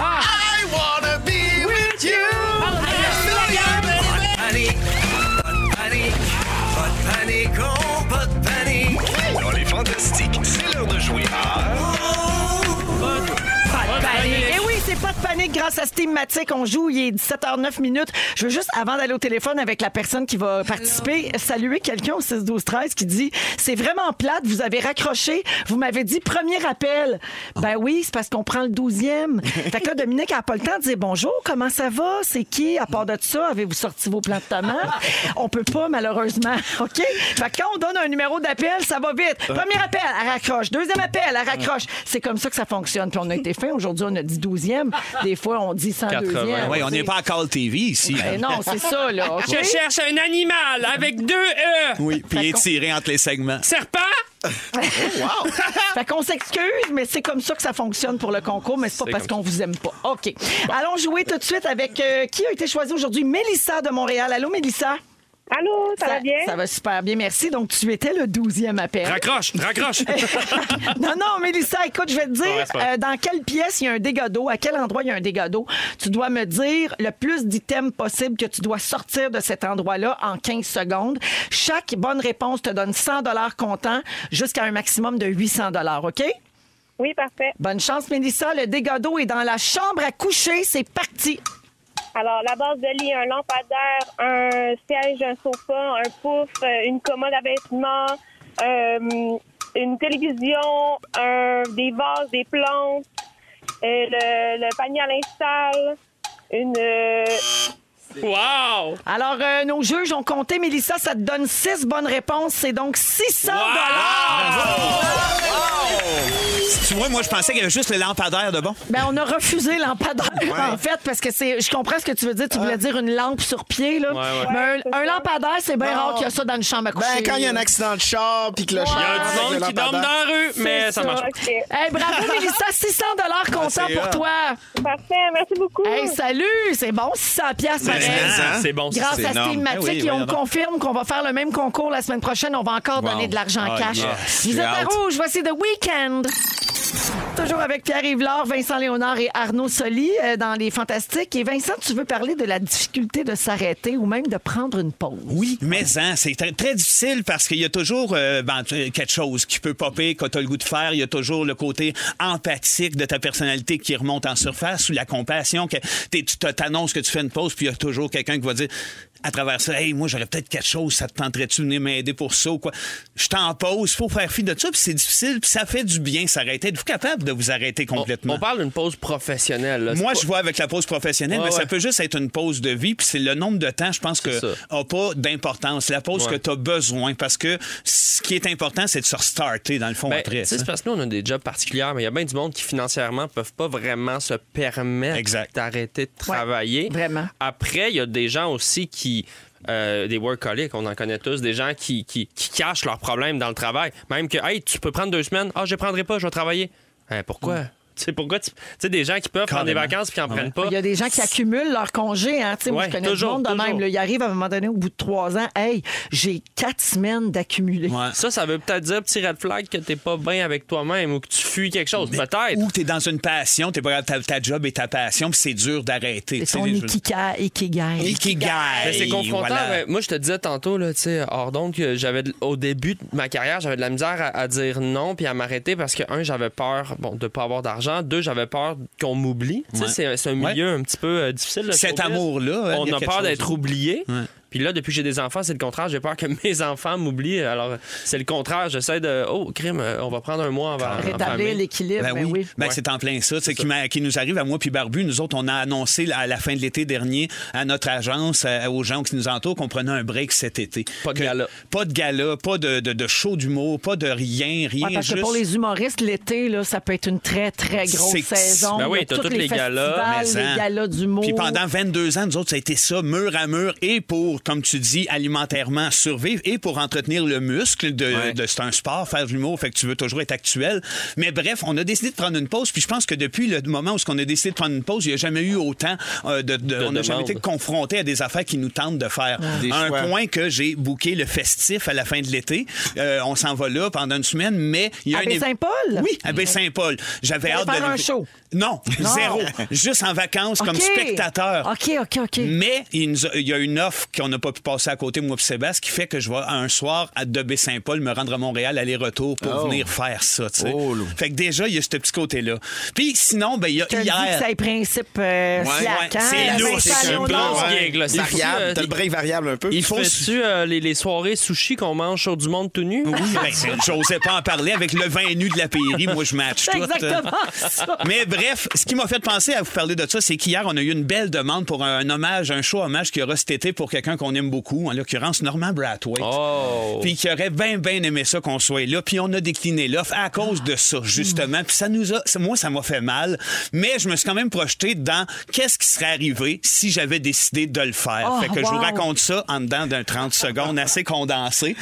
I wanna be with you. Panique. Grâce à Steamatic, on joue, il est 17h09 minutes. Je veux juste, avant d'aller au téléphone avec la personne qui va participer, saluer quelqu'un au 6 12 13 qui dit C'est vraiment plate, vous avez raccroché, vous m'avez dit premier appel. Ben oui, c'est parce qu'on prend le 12e. fait que là, Dominique n'a pas le temps de dire bonjour, comment ça va, c'est qui, à part de ça, avez-vous sorti vos plans de tomates? On peut pas, malheureusement. OK? Fait que quand on donne un numéro d'appel, ça va vite. Premier appel, elle raccroche. Deuxième appel, elle raccroche. C'est comme ça que ça fonctionne. Puis on a été fin. Aujourd'hui, on a dit 12e. Des fois, on dit 102e. 80. Oui, on n'est pas à Call TV ici. Ben non, c'est ça, là. Je cherche un animal avec deux E. Oui, puis il est tiré entre les segments. Serpent? Fait qu'on s'excuse, mais c'est comme ça que ça fonctionne pour le concours, mais c'est pas parce qu'on vous aime pas. OK. Allons jouer tout de suite avec euh, qui a été choisi aujourd'hui? Mélissa de Montréal. Allô, Mélissa? Allô, ça, va bien? Ça va super bien, merci. Donc, tu étais le 12e appel. Raccroche, raccroche. non, non, Mélissa, écoute, je vais te dire euh, dans quelle pièce il y a un dégât d'eau, à quel endroit il y a un dégât d'eau. Tu dois me dire le plus d'items possible que tu dois sortir de cet endroit-là en 15 secondes. Chaque bonne réponse te donne 100 comptant jusqu'à un maximum de 800 OK? Oui, parfait. Bonne chance, Mélissa. Le dégât d'eau est dans la chambre à coucher. C'est parti. Alors, la base de lit, un lampadaire, un siège, un sofa, un pouf, une commode à vêtements, euh, une télévision, un, des vases, des plantes, euh, le, le panier à linge une... euh, wow! Alors, euh, nos juges ont compté, Mélissa, ça te donne 6 bonnes réponses. C'est donc 600 Tu vois, moi, je pensais qu'il y avait juste le lampadaire de bon. Ben, on a refusé lampadaire, en fait, parce que c'est. Je comprends ce que tu veux dire. Tu voulais dire une lampe sur pied, là. Ouais, ouais. Mais un, lampadaire, c'est bien rare qu'il y a ça dans une chambre à coucher. Ben, quand il y a un accident de char, puis que le Il y a du monde qui dorme dans la rue, mais ça marche pas. Hey, bravo, Mélissa, 600 comptant c'est pour toi. Parfait, merci beaucoup. Hey, salut, c'est bon, 600 pièces Ben, hein? C'est bon. Grâce à Eh oui, et on confirme qu'on va faire le même concours la semaine prochaine. On va encore Wow. donner de l'argent Ah, cash. yes. Vous êtes à J'ai hâte. rouge, voici The Weeknd. Toujours avec Pierre Yvelard, Vincent Léonard et Arnaud Soli euh, dans Les Fantastiques. Et Vincent, tu veux parler de la difficulté de s'arrêter ou même de prendre une pause? Oui, mais hein, c'est très, difficile parce qu'il y a toujours euh, ben, quelque chose qui peut popper quand tu as le goût de faire. Il y a toujours le côté empathique de ta personnalité qui remonte en surface ou la compassion. Que tu t'annonces que tu fais une pause, puis il y a toujours quelqu'un qui va dire à travers ça, hey, moi j'aurais peut-être quelque chose, ça te tenterait-tu de venir m'aider pour ça ou quoi? Je t'en pause, faut faire fi de ça, puis c'est difficile, puis ça fait du bien s'arrêter. Êtes-vous capable de vous arrêter complètement? on parle d'une pause professionnelle. là. Moi, pas- je vois avec la pause professionnelle, Ouais, mais ça peut juste être une pause de vie, puis c'est le nombre de temps, je pense que C'est ça. a pas d'importance. La pause Ouais. que tu as besoin, parce que ce qui est important, c'est de se restarter dans le fond Ben, après. c'est parce que nous, on a des jobs particuliers, mais il y a bien du monde qui financièrement peuvent pas vraiment se permettre d'arrêter de travailler. vraiment. Après, il y a des gens aussi qui. Euh, des workaholics, on en connaît tous, des gens qui, qui, qui cachent leurs problèmes dans le travail. Même que, hey, tu peux prendre deux semaines, ah, je ne prendrai pas, je vais travailler. Hein, pourquoi? Sais, pourquoi? Tu sais, des gens qui peuvent prendre des vacances puis qui n'en Ouais. prennent pas. Il y a des gens qui accumulent leur congé. Hein. Tu sais, Moi, Ouais, je connais toujours, du monde de toujours. même. là. Ils arrivent à un moment donné, au bout de trois ans, hey, j'ai quatre semaines d'accumuler. Ouais. Ça, ça veut peut-être dire, petit red flag, que t'es pas bien avec toi-même ou que tu fuis quelque chose. Peut-être. Ou tu es dans une passion, t'es pas ta, ta job et ta passion, puis c'est dur d'arrêter. C'est tu sais, son je- ikika, ikigai. Ikigai. Mais c'est confrontant. voilà. mais moi, je te disais tantôt, là, tu sais, hors donc, que j'avais au début de ma carrière, j'avais de la misère à, à dire non puis à m'arrêter parce que, un, j'avais peur bon, de pas avoir d'argent. Deux, j'avais peur qu'on m'oublie. Ouais. c'est- un milieu un petit peu euh, difficile. le Cet amour-là, hein, On a peur d'être oublié. Puis là, depuis que j'ai des enfants, c'est le contraire. J'ai peur que mes enfants m'oublient. Alors, c'est le contraire. J'essaie de. Oh, crime, euh, on va prendre un mois en Rétablir l'équilibre, Ben ben oui, oui. Ben, Ouais. c'est en plein ça, tu sais, C'est qui, qui nous arrive à moi puis Barbu. Nous autres, on a annoncé à la fin de l'été dernier à notre agence, à- aux gens qui nous entourent, qu'on prenait un break cet été. Pas de Que- gala. Pas de gala, pas de, de, de show d'humour, pas de rien, rien. Ouais, parce juste... que pour les humoristes, l'été, là, ça peut être une très, très grosse saison. Ben oui, t'as tous les festivals, galas, les en- galas d'humour. Puis pendant 22 ans, nous autres, ça a été ça, mur à mur, et pour, comme tu dis, alimentairement survivre, et pour entretenir le muscle de, Ouais. de- c'est un sport, faire de l'humour, fait que tu veux toujours être actuel. Mais bref, on a décidé de prendre une pause, puis je pense que depuis le moment où on a décidé de prendre une pause, il n'y a jamais eu autant euh, de, de- on n'a jamais été confronté à des affaires qui nous tentent de faire. Un choix. point que j'ai booké le festif à la fin de l'été. Euh, on s'en va là pendant une semaine, mais il y a À un éve- Baie-Saint-Paul? Oui, à Baie-Saint-Paul. J'avais hâte allez de faire un show? Non, zéro. Juste en vacances comme spectateur. OK, OK, OK. Mais il, nous a- il y a une offre qu'on on n'a pas pu passer à côté, moi et Sébastien, qui fait que je vais un soir à de Baie-Saint-Paul me rendre à Montréal, aller-retour pour Oh. venir faire ça. tu sais. Oh, fait que déjà, il y a ce petit côté-là. Puis sinon, ben, il y a Tu as dit que hier. c'est le principe euh, Ouais, slack, ouais, hein? c'est Vincent c'est un Variable. euh, T'as le break variable un peu. Il fais-tu euh, les, les soirées sushi qu'on mange sur du monde tout nu? Oui, ben, j'osais pas en parler avec le vin nu de la pairie. Moi, je match tout. exactement ça. Mais bref, ce qui m'a fait penser à vous parler de ça, c'est qu'hier, on a eu une belle demande pour un hommage, un show hommage qui aura cet été pour quelqu'un qu'on aime beaucoup, en l'occurrence Norman Brathwaite. Oh! Puis qui aurait bien, bien aimé ça qu'on soit là. Puis on a décliné l'offre à cause de ça, justement. Puis ça nous a... Moi, ça m'a fait mal. Mais je me suis quand même projeté dans qu'est-ce qui serait arrivé si j'avais décidé de le faire. Oh, fait que je vous raconte ça en dedans d'un 30 secondes assez condensé.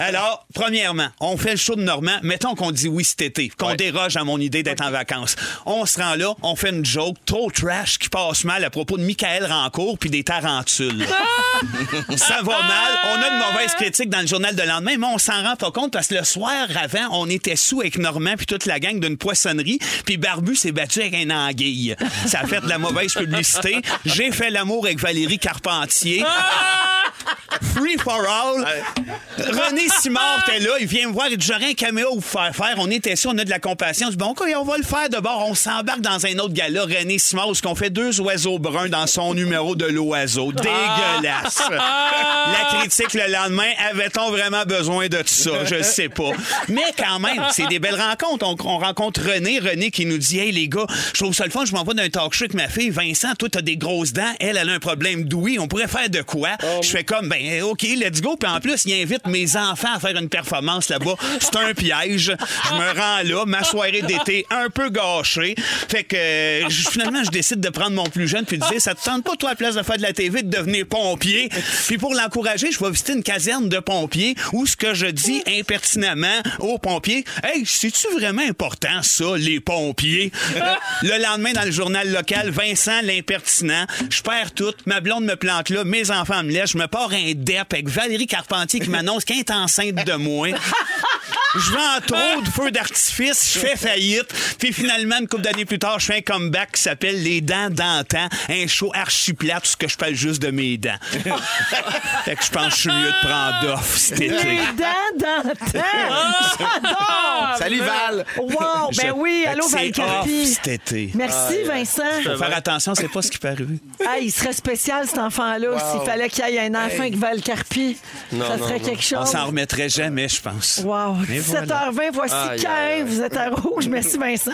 Alors, premièrement, on fait le show de Normand. Mettons qu'on dit oui cet été, qu'on déroge à mon idée d'être en vacances. On se rend là, on fait une joke trop trash qui passe mal à propos de Michael Rancourt puis des tarentules. ça va mal. On a une mauvaise critique dans le journal de lendemain, mais on s'en rend pas compte parce que le soir avant, on était sous avec Normand puis toute la gang d'une poissonnerie, puis Barbu s'est battu avec un anguille. Ça a fait de la mauvaise publicité. J'ai fait l'amour avec Valérie Carpentier. Free for all. René Simard était là, il vient me voir, il dit J'aurais un caméo vous faire faire. On était sûr, on a de la compassion. Je dis Bon, on va le faire de bord. On s'embarque dans un autre gala, René Simard, où qu'on fait deux oiseaux bruns dans son numéro de l'oiseau. Dégueulasse. La critique le lendemain, avait-on vraiment besoin de tout ça? Je sais pas. Mais quand même, c'est des belles rencontres. On, on rencontre René, René qui nous dit Hey les gars, je trouve ça le fun, je m'envoie d'un talk show avec ma fille. Vincent, toi, t'as des grosses dents. Elle, elle a un problème d'ouïe. On pourrait faire de quoi? Je fais comme Ben, OK, let's go. Puis en plus, il invite mes enfants à faire une performance là-bas. C'est un piège. Je me rends là, ma soirée d'été un peu gâchée. Fait que euh, finalement, je décide de prendre mon plus jeune puis de dire Ça te tente pas, toi, à la place de faire de la TV, de devenir pompier? Puis pour l'encourager, je vais visiter une caserne de pompiers où ce que je dis impertinemment aux pompiers Hey, c'est-tu vraiment important, ça, les pompiers? le lendemain, dans le journal local, Vincent l'impertinent, je perds tout, ma blonde me plante là, mes enfants me laissent, je me pars un dep avec Valérie Carpentier qui m'annonce qu'elle est enceinte de moi. Je vends trop de feux d'artifice, je fais faillite. Puis finalement, une couple d'années plus tard, je fais un comeback qui s'appelle Les dents d'antan, un show archi plate où ce que je parle juste de mes dents. fait que je pense que je suis mieux de prendre d'off cet été. Les dents d'antan. J'adore. Salut Val. Wow, ben Je- oui, allô C'est off Carpi. cet été. Merci Vincent. Faut faire attention, c'est pas ce qui peut arriver. Ah, il serait spécial cet enfant-là s'il fallait qu'il y ait un enfant avec Val Carpi. Non, ça serait non. quelque On chose. s'en remettrait jamais, je pense. Wow. Et 17h20, voici Aïe, Cain. aïe, aïe. Vous êtes à Rouge. Merci, Vincent.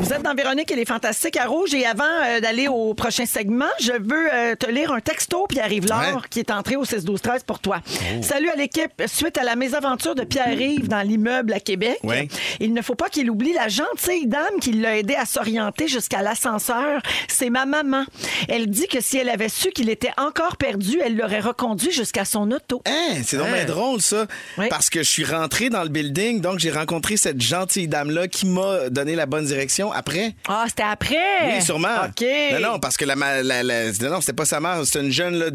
Vous êtes dans Véronique et les Fantastiques à Rouge. Et avant euh, d'aller au prochain segment, je veux euh, te lire un texto, Pierre-Yves Laure, Ouais. qui est entré au 6-12-13 pour toi. Salut à l'équipe. Suite à la mésaventure de Pierre-Yves dans l'immeuble à Québec, Ouais. il ne faut pas qu'il oublie la gentille dame qui l'a aidé à s'orienter jusqu'à l'ascenseur. C'est ma maman. Elle dit que si elle avait su qu'il était encore perdu, elle l'aurait reconduit jusqu'à son auto. Hein, c'est donc bien drôle, ça. Parce que je suis rentré dans le building, donc j'ai rencontré cette gentille dame-là qui m'a donné la bonne direction après. Ah, c'était après? Oui, sûrement. OK. Non, non, parce que la, la- la- non, c'était pas sa mère, c'était une jeune, là,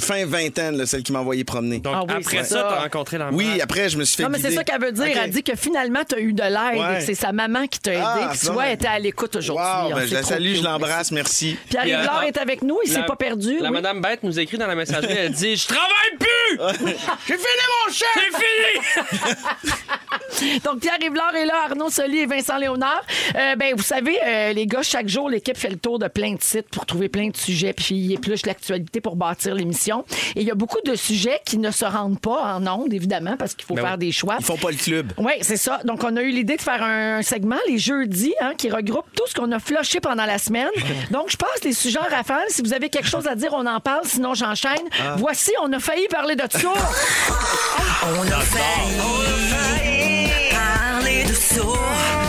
fin vingtaine, là, celle qui m'a envoyé promener. Donc, Ah oui, après ça, t'as rencontré la oui, après, je me suis fait Non, mais c'est ça qu'elle veut dire. OK. Elle dit que finalement, tu as eu de l'aide Ouais. et que c'est sa maman qui t'a aidé. Ah, puis tu vois, elle était à l'écoute aujourd'hui. Wow, On ben, je la salue, je l'embrasse, merci. Pierre-Yves Puis, euh, est avec nous. Il s'est pas perdu. La madame Bête nous écrit dans la messagerie, elle dit Je travaille plus J'ai fini mon chef! J'ai fini Donc, Pierre-Yves Laure est là, Arnaud Soli et Vincent Léonard. Euh, ben, vous savez, euh, les gars, chaque jour, l'équipe fait le tour de plein de sites pour trouver plein de sujets puis épluche l'actualité pour bâtir l'émission. Et il y a beaucoup de sujets qui ne se rendent pas en ondes, évidemment, parce qu'il faut Ben faire oui. des choix. Ils font pas le club. Oui, c'est ça. Donc, on a eu l'idée de faire un segment les jeudis hein, qui regroupe tout ce qu'on a flushé pendant la semaine. Donc, je passe les sujets en rafale. Si vous avez quelque chose à dire, on en parle. Sinon, j'enchaîne. Voici, on a failli parler de ça. On a failli parler de ça.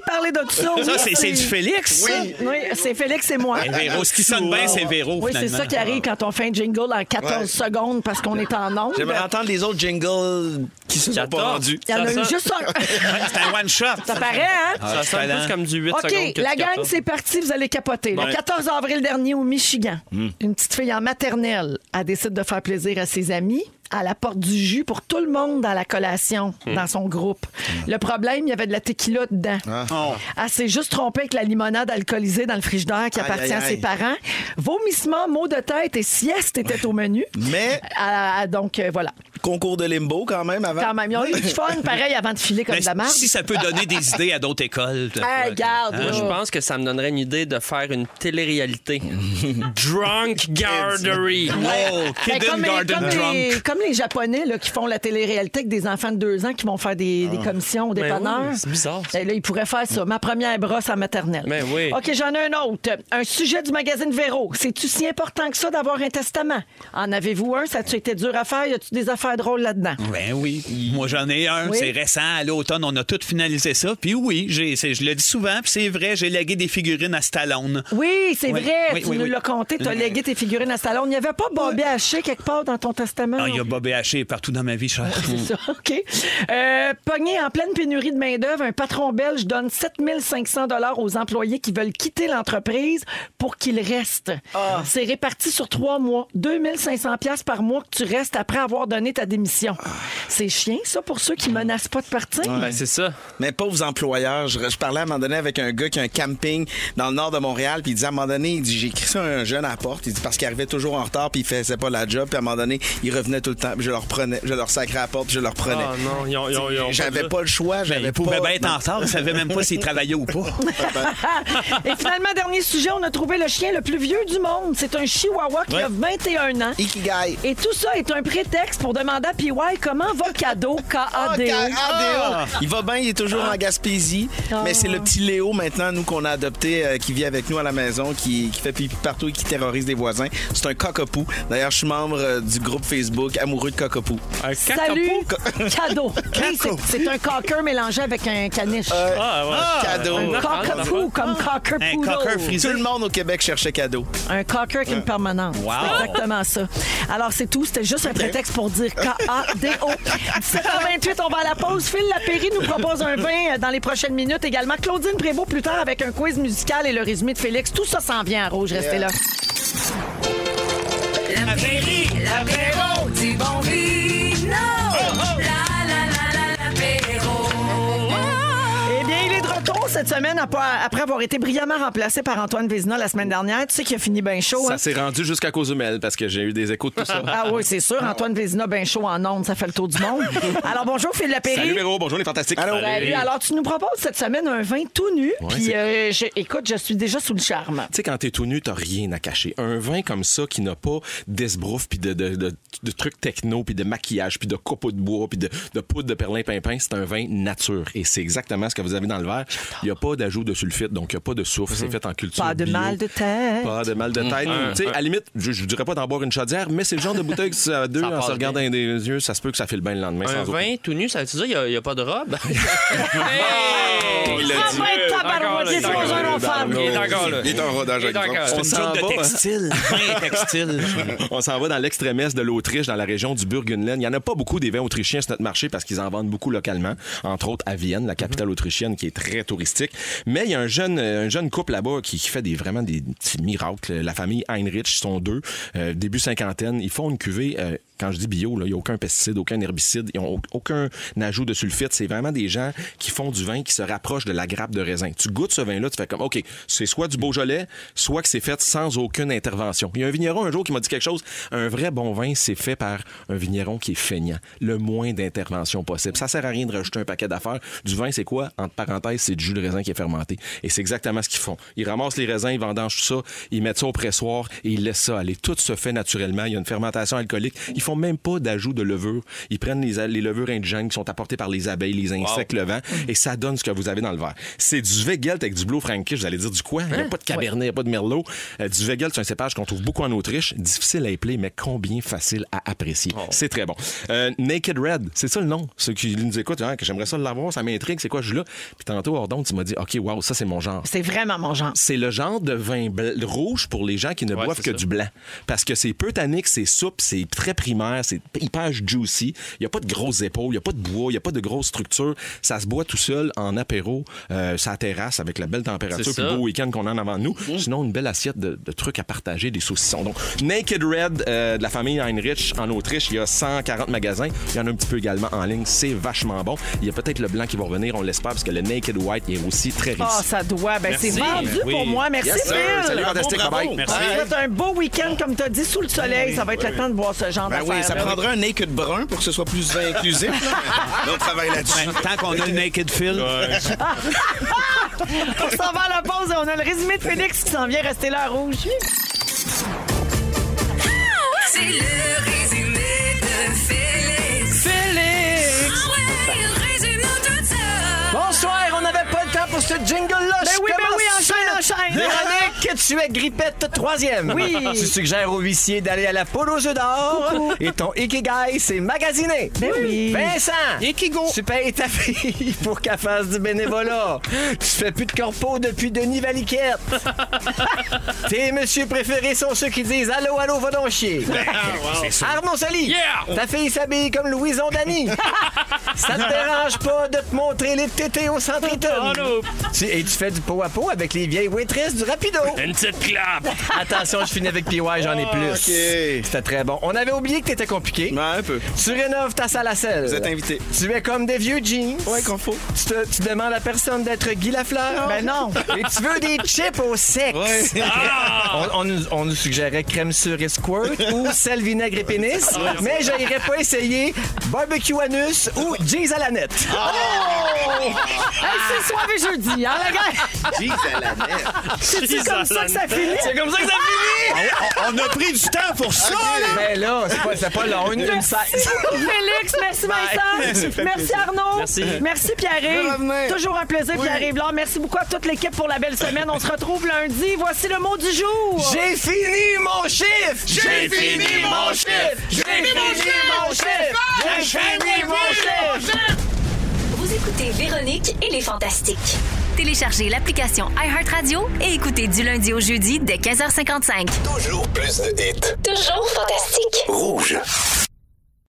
Parler de ça. C'est c'est du Félix? Oui, oui, c'est Félix et moi. Et Véro, ce qui sonne bien, c'est Véro, Oui, c'est ça qui arrive quand on fait un jingle en 14 Ouais. secondes parce qu'on est en ondes. J'aimerais entendre les autres jingles qui se sont pas 14. rendus. Il y en a eu juste un. C'est un one-shot. Ça paraît, hein? Ça sonne plus comme du 8 OK, secondes que la gang, 14. c'est parti, vous allez capoter. Le Ouais. 14 avril dernier au Michigan, une petite fille en maternelle a décidé de faire plaisir à ses amis à la porte du jus pour tout le monde dans la collation, dans son groupe. Le problème, il y avait de la tequila dedans. Oh. Elle s'est juste trompée avec la limonade alcoolisée dans le frigidaire qui Aïe, appartient aïe, à ses aïe. parents. Vomissement, maux de tête et sieste étaient au menu. Mais Ah, ah, donc, euh, voilà. Concours de limbo quand même avant. Quand même, ils ont eu du fun, pareil, avant de filer comme Mais de la merde. si ça peut donner des idées à d'autres écoles. Hey, regarde, Moi, je pense que ça me donnerait une idée de faire une télé-réalité. Drunk Gardery. Oh, Ben, Hidden comme, les, Garden comme, Drunk. les, comme les Japonais là, qui font la télé-réalité avec des enfants de deux ans qui vont faire des, des commissions au Ben dépanneur. oui, c'est bizarre. Ben là, ils pourraient faire ça. Ma première brosse en maternelle. Ben oui. OK, j'en ai un autre. Un sujet du magazine Véro. C'est-tu si important que ça d'avoir un testament? En avez-vous un? Ça a-tu été dur à faire? Y a-tu des affaires drôles là-dedans? Ben oui. Moi, j'en ai un. Oui. C'est récent. À l'automne, on a tout finalisé ça. Puis oui, j'ai, je le dis souvent, puis c'est vrai, j'ai légué des figurines à Stallone. Oui, c'est Oui, vrai. oui, tu oui, nous oui. l'as compté. Tu as Euh, légué tes figurines à Stallone. Il n'y avait pas Bobby Haché quelque part dans ton testament? Ah, il y a Bobby Haché partout dans ma vie, cher. C'est ça, OK. Euh, pogné en pleine pénurie de main-d'œuvre, un patron belge donne 7500 dollars aux employés qui veulent quitter l'entreprise pour qu'ils restent. C'est réparti sur trois mois. 2500 pièces par mois que tu restes après avoir donné ta démission. C'est chien, ça, pour ceux qui menacent pas de partir. Ben, c'est ça. Mais pauvres employeurs. Je, je parlais à un moment donné avec un gars qui a un camping dans le nord de Montréal, puis il dit à un moment donné, il dit j'ai écrit ça à un jeune à la porte, il dit parce qu'il arrivait toujours en retard, puis il faisait pas la job, puis à un moment donné, il revenait tout le temps, puis je leur prenais, je leur sacrais à la porte, puis je leur prenais. Ah non, ils ont, ils ont- ils ont J'avais pas le choix, Ben, j'avais il pouvait pas. bien être en retard. Il savait même pas s'il travaillait ou pas. Et finalement, dernier sujet, on a trouvé le chien le plus vieux du monde. C'est un chihuahua qui Ouais. a 21 ans. Ikigai. Et tout ça est un prétexte pour demander à PY comment va Cadeau, Ah, K-A-D-O. KADO. Il va bien, il est toujours en Gaspésie. Ah. Mais c'est le petit Léo maintenant, nous, qu'on a adopté, euh, qui vit avec nous à la maison, qui, qui fait pipi partout et qui terrorise des voisins. C'est un cockapoo. D'ailleurs, je suis membre euh, du groupe Facebook Amoureux de cockapoo. Un Salut, Cadeau. Oui, c'est- c'est un cocker mélangé avec un caniche. Ah, ouais. Cadeau. un cockapoo, comme cocker Un poodle. cocker frisé. Tout le monde au Québec cherchait cadeau. Un cocker avec une permanente. Wow. C'est exactement ça. Alors, c'est tout. C'était juste un prétexte pour dire K-A-D-O. 17h28, on va à la pause. Phil Lapéry nous propose un vin euh, dans les prochaines minutes également. Claudine Prévost plus tard avec un quiz musical et le résumé de Félix. Tout ça s'en vient à rouge. Restez là. L'apéri, l'apéro du bon vino. La, la, la, cette semaine après avoir été brillamment remplacé par Antoine Vézina la semaine dernière. Tu sais qu'il a fini bien chaud. hein? Ça s'est rendu jusqu'à Cozumel parce que j'ai eu des échos de tout ça. Ah oui, c'est sûr. Antoine Vézina, bien chaud en ondes, ça fait le tour du monde. Alors, bonjour, Phil Lapéry. Salut Véro, bonjour les fantastiques. Salut. Alors, tu nous proposes cette semaine un vin tout nu. Puis, euh, je- écoute, je suis déjà sous le charme. Tu sais, quand t'es tout nu, t'as rien à cacher. Un vin comme ça qui n'a pas d'esbrouf, puis de, de, de- de trucs techno, puis de maquillage, puis de copeaux de bois, puis de, de poudre de perlin-pimpin, c'est un vin nature. Et c'est exactement ce que vous avez dans le verre. Il n'y a pas d'ajout de sulfite, donc il n'y a pas de soufre. C'est fait en culture Pas de bio. mal de tête. Pas de mal de tête. Tu sais, à la limite, je, je dirais pas d'en boire une chaudière, mais c'est le genre de bouteille que ça, deux, Ça en se regardant dans les yeux, ça se peut que ça file bien le lendemain. Un sans aucun- vin tout nu, ça veut dire qu'il n'y a, pas de robe? Il l'a dit. tabarouette, Il est il est encore dans un enfer. Il est encore là. Il est un rodage avec ça. C'est une s'en joke de va. textile. Textile. On s'en va dans l'extrême-est de l'Autriche, dans la région du Burgenland. Il n'y en a pas beaucoup des vins autrichiens sur notre marché parce qu'ils en vendent beaucoup localement, entre autres à Vienne, la capitale autrichienne qui est très touristique. Mais il y a un jeune, euh, couple là-bas qui, fait des, vraiment des petits miracles. La famille Heinrich, ils sont deux, euh, début cinquantaine. Ils font une cuvée. euh, quand je dis bio, il n'y a aucun pesticide, aucun herbicide, ils n'ont aucun ajout de sulfite. C'est vraiment des gens qui font du vin qui se rapproche de la grappe de raisin. Tu goûtes ce vin-là, tu fais comme, OK, c'est soit du Beaujolais, soit que c'est fait sans aucune intervention. Il y a un vigneron un jour qui m'a dit quelque chose. Un vrai bon vin, c'est fait par un vigneron qui est feignant. Le moins d'intervention possible. Ça sert à rien de rajouter un paquet d'affaires. Du vin, c'est quoi? Entre parenthèses, c'est du jus de raisin qui est fermenté. Et c'est exactement ce qu'ils font. Ils ramassent les raisins, ils vendangent tout ça, ils mettent ça au pressoir et ils laissent ça aller. Tout se fait naturellement. Il y a une fermentation alcoolique. Ils font même pas d'ajout de levure. Ils prennent les, les levures indigènes qui sont apportées par les abeilles, les insectes, le vent, et ça donne ce que vous avez dans le verre. C'est du Wegelt avec du Blue Frankish. Vous allez dire du quoi? Il n'y a pas de Cabernet, il n'y a pas de Merlot. Euh, du Wegelt, c'est un cépage qu'on trouve beaucoup en Autriche. Difficile à épeler, mais combien facile à apprécier. C'est très bon. Euh, Naked Red, c'est ça le nom? Ceux qui nous écoutent, hein, que j'aimerais ça l'avoir, ça m'intrigue. C'est quoi, je là? Puis tantôt, Ordon, tu m'as m'a dit, OK, wow, ça, c'est mon genre. C'est vraiment mon genre. C'est le genre de vin rouge pour les gens qui ne Ouais, boivent que ça. du blanc. Parce que c'est peu tannique, c'est souple, c'est très primaire, c'est hyper juicy. Il n'y a pas de grosses épaules, il n'y a pas de bois, il n'y a pas de grosse structure. Ça se boit tout seul en apéro, euh, sa terrasse avec la belle température, puis le beau week-end qu'on a en avant de nous. Sinon, une belle assiette de, de trucs à partager, des saucissons. Donc, Naked Red euh, de la famille Heinrich en Autriche, il y a 140 magasins. Il y en a un petit peu également en ligne. C'est vachement bon. Il y a peut-être le blanc qui va revenir, on l'espère, parce que le Naked White est aussi très riche. Ah, ça doit. Ben, c'est Merci. vendu oui. pour moi. Merci, Yes. Phil. Salut, fantastique. bravo. Bye-bye. Merci. On souhaite un beau week-end, comme tu as dit, sous le soleil. Ça va être le temps de boire ce genre Ben oui, ça d'affaires. prendra un naked brun pour que ce soit plus inclusif. là. On travaille là-dessus. Ben, tant qu'on a le Naked Phil. On s'en va à la pause et on a le résumé de Félix qui s'en vient rester là à rouge. C'est le pas le temps pour ce jingle-là. Ben Je oui, ben commence oui, enchaîne, enchaîne. Tu es grippette troisième. Oui. Tu suggères aux huissiers d'aller à la poule aux œufs d'or. Et ton Ikigai, c'est magasiner. Ben oui. Vincent, Ikigo. tu payes ta fille pour qu'elle fasse du bénévolat. Tu fais plus de corpo depuis Denis Valiquette. Tes messieurs préférés sont ceux qui disent Allô, allô, va donc chier. Arnaud Soli, ta fille s'habille comme Louison Dany. Ça te dérange pas de te montrer les tétés au centre Eaton. Tu- Et tu fais du pot à pot avec les vieilles waitresses du Rapido. Une petite clap. Attention, je finis avec PY, j'en ai plus. OK. C'était très bon. On avait oublié que t'étais compliqué. Ouais, un peu. Tu rénoves ta salle à sel. Vous êtes invité. Tu es comme des vieux jeans. Ouais, qu'on faut. Tu, te- tu demandes à personne d'être Guy Lafleur? Ben non. Et tu veux des chips au sexe? Ouais. On, on nous, on nous suggérait crème sûre et squirt ou sel, vinaigre et pénis. mais je n'irais pas essayer barbecue anus ou jeans à la nette. Hey, c'est soir et jeudi, hein, la gang? Jeez, à la nette. C'est comme ça que ça finit? C'est comme ça que ça finit! On a pris du temps pour ça, là. Mais là, c'est pas, c'est pas long, une, une. Félix, merci Vincent. Merci Arnaud. Merci. Merci Pierre-Yves. revenir. Toujours un plaisir Pierre-Yves Blanc. Merci beaucoup à toute l'équipe pour la belle semaine. On se retrouve lundi. Voici le mot du jour. J'ai fini mon chiffre! J'ai fini mon chiffre! J'ai fini mon chiffre! J'ai fini mon chiffre! Vous écoutez Véronique et les Fantastiques. Téléchargez l'application iHeartRadio et écoutez du lundi au jeudi dès 15h55. Toujours plus de hits. Toujours fantastique. Rouge.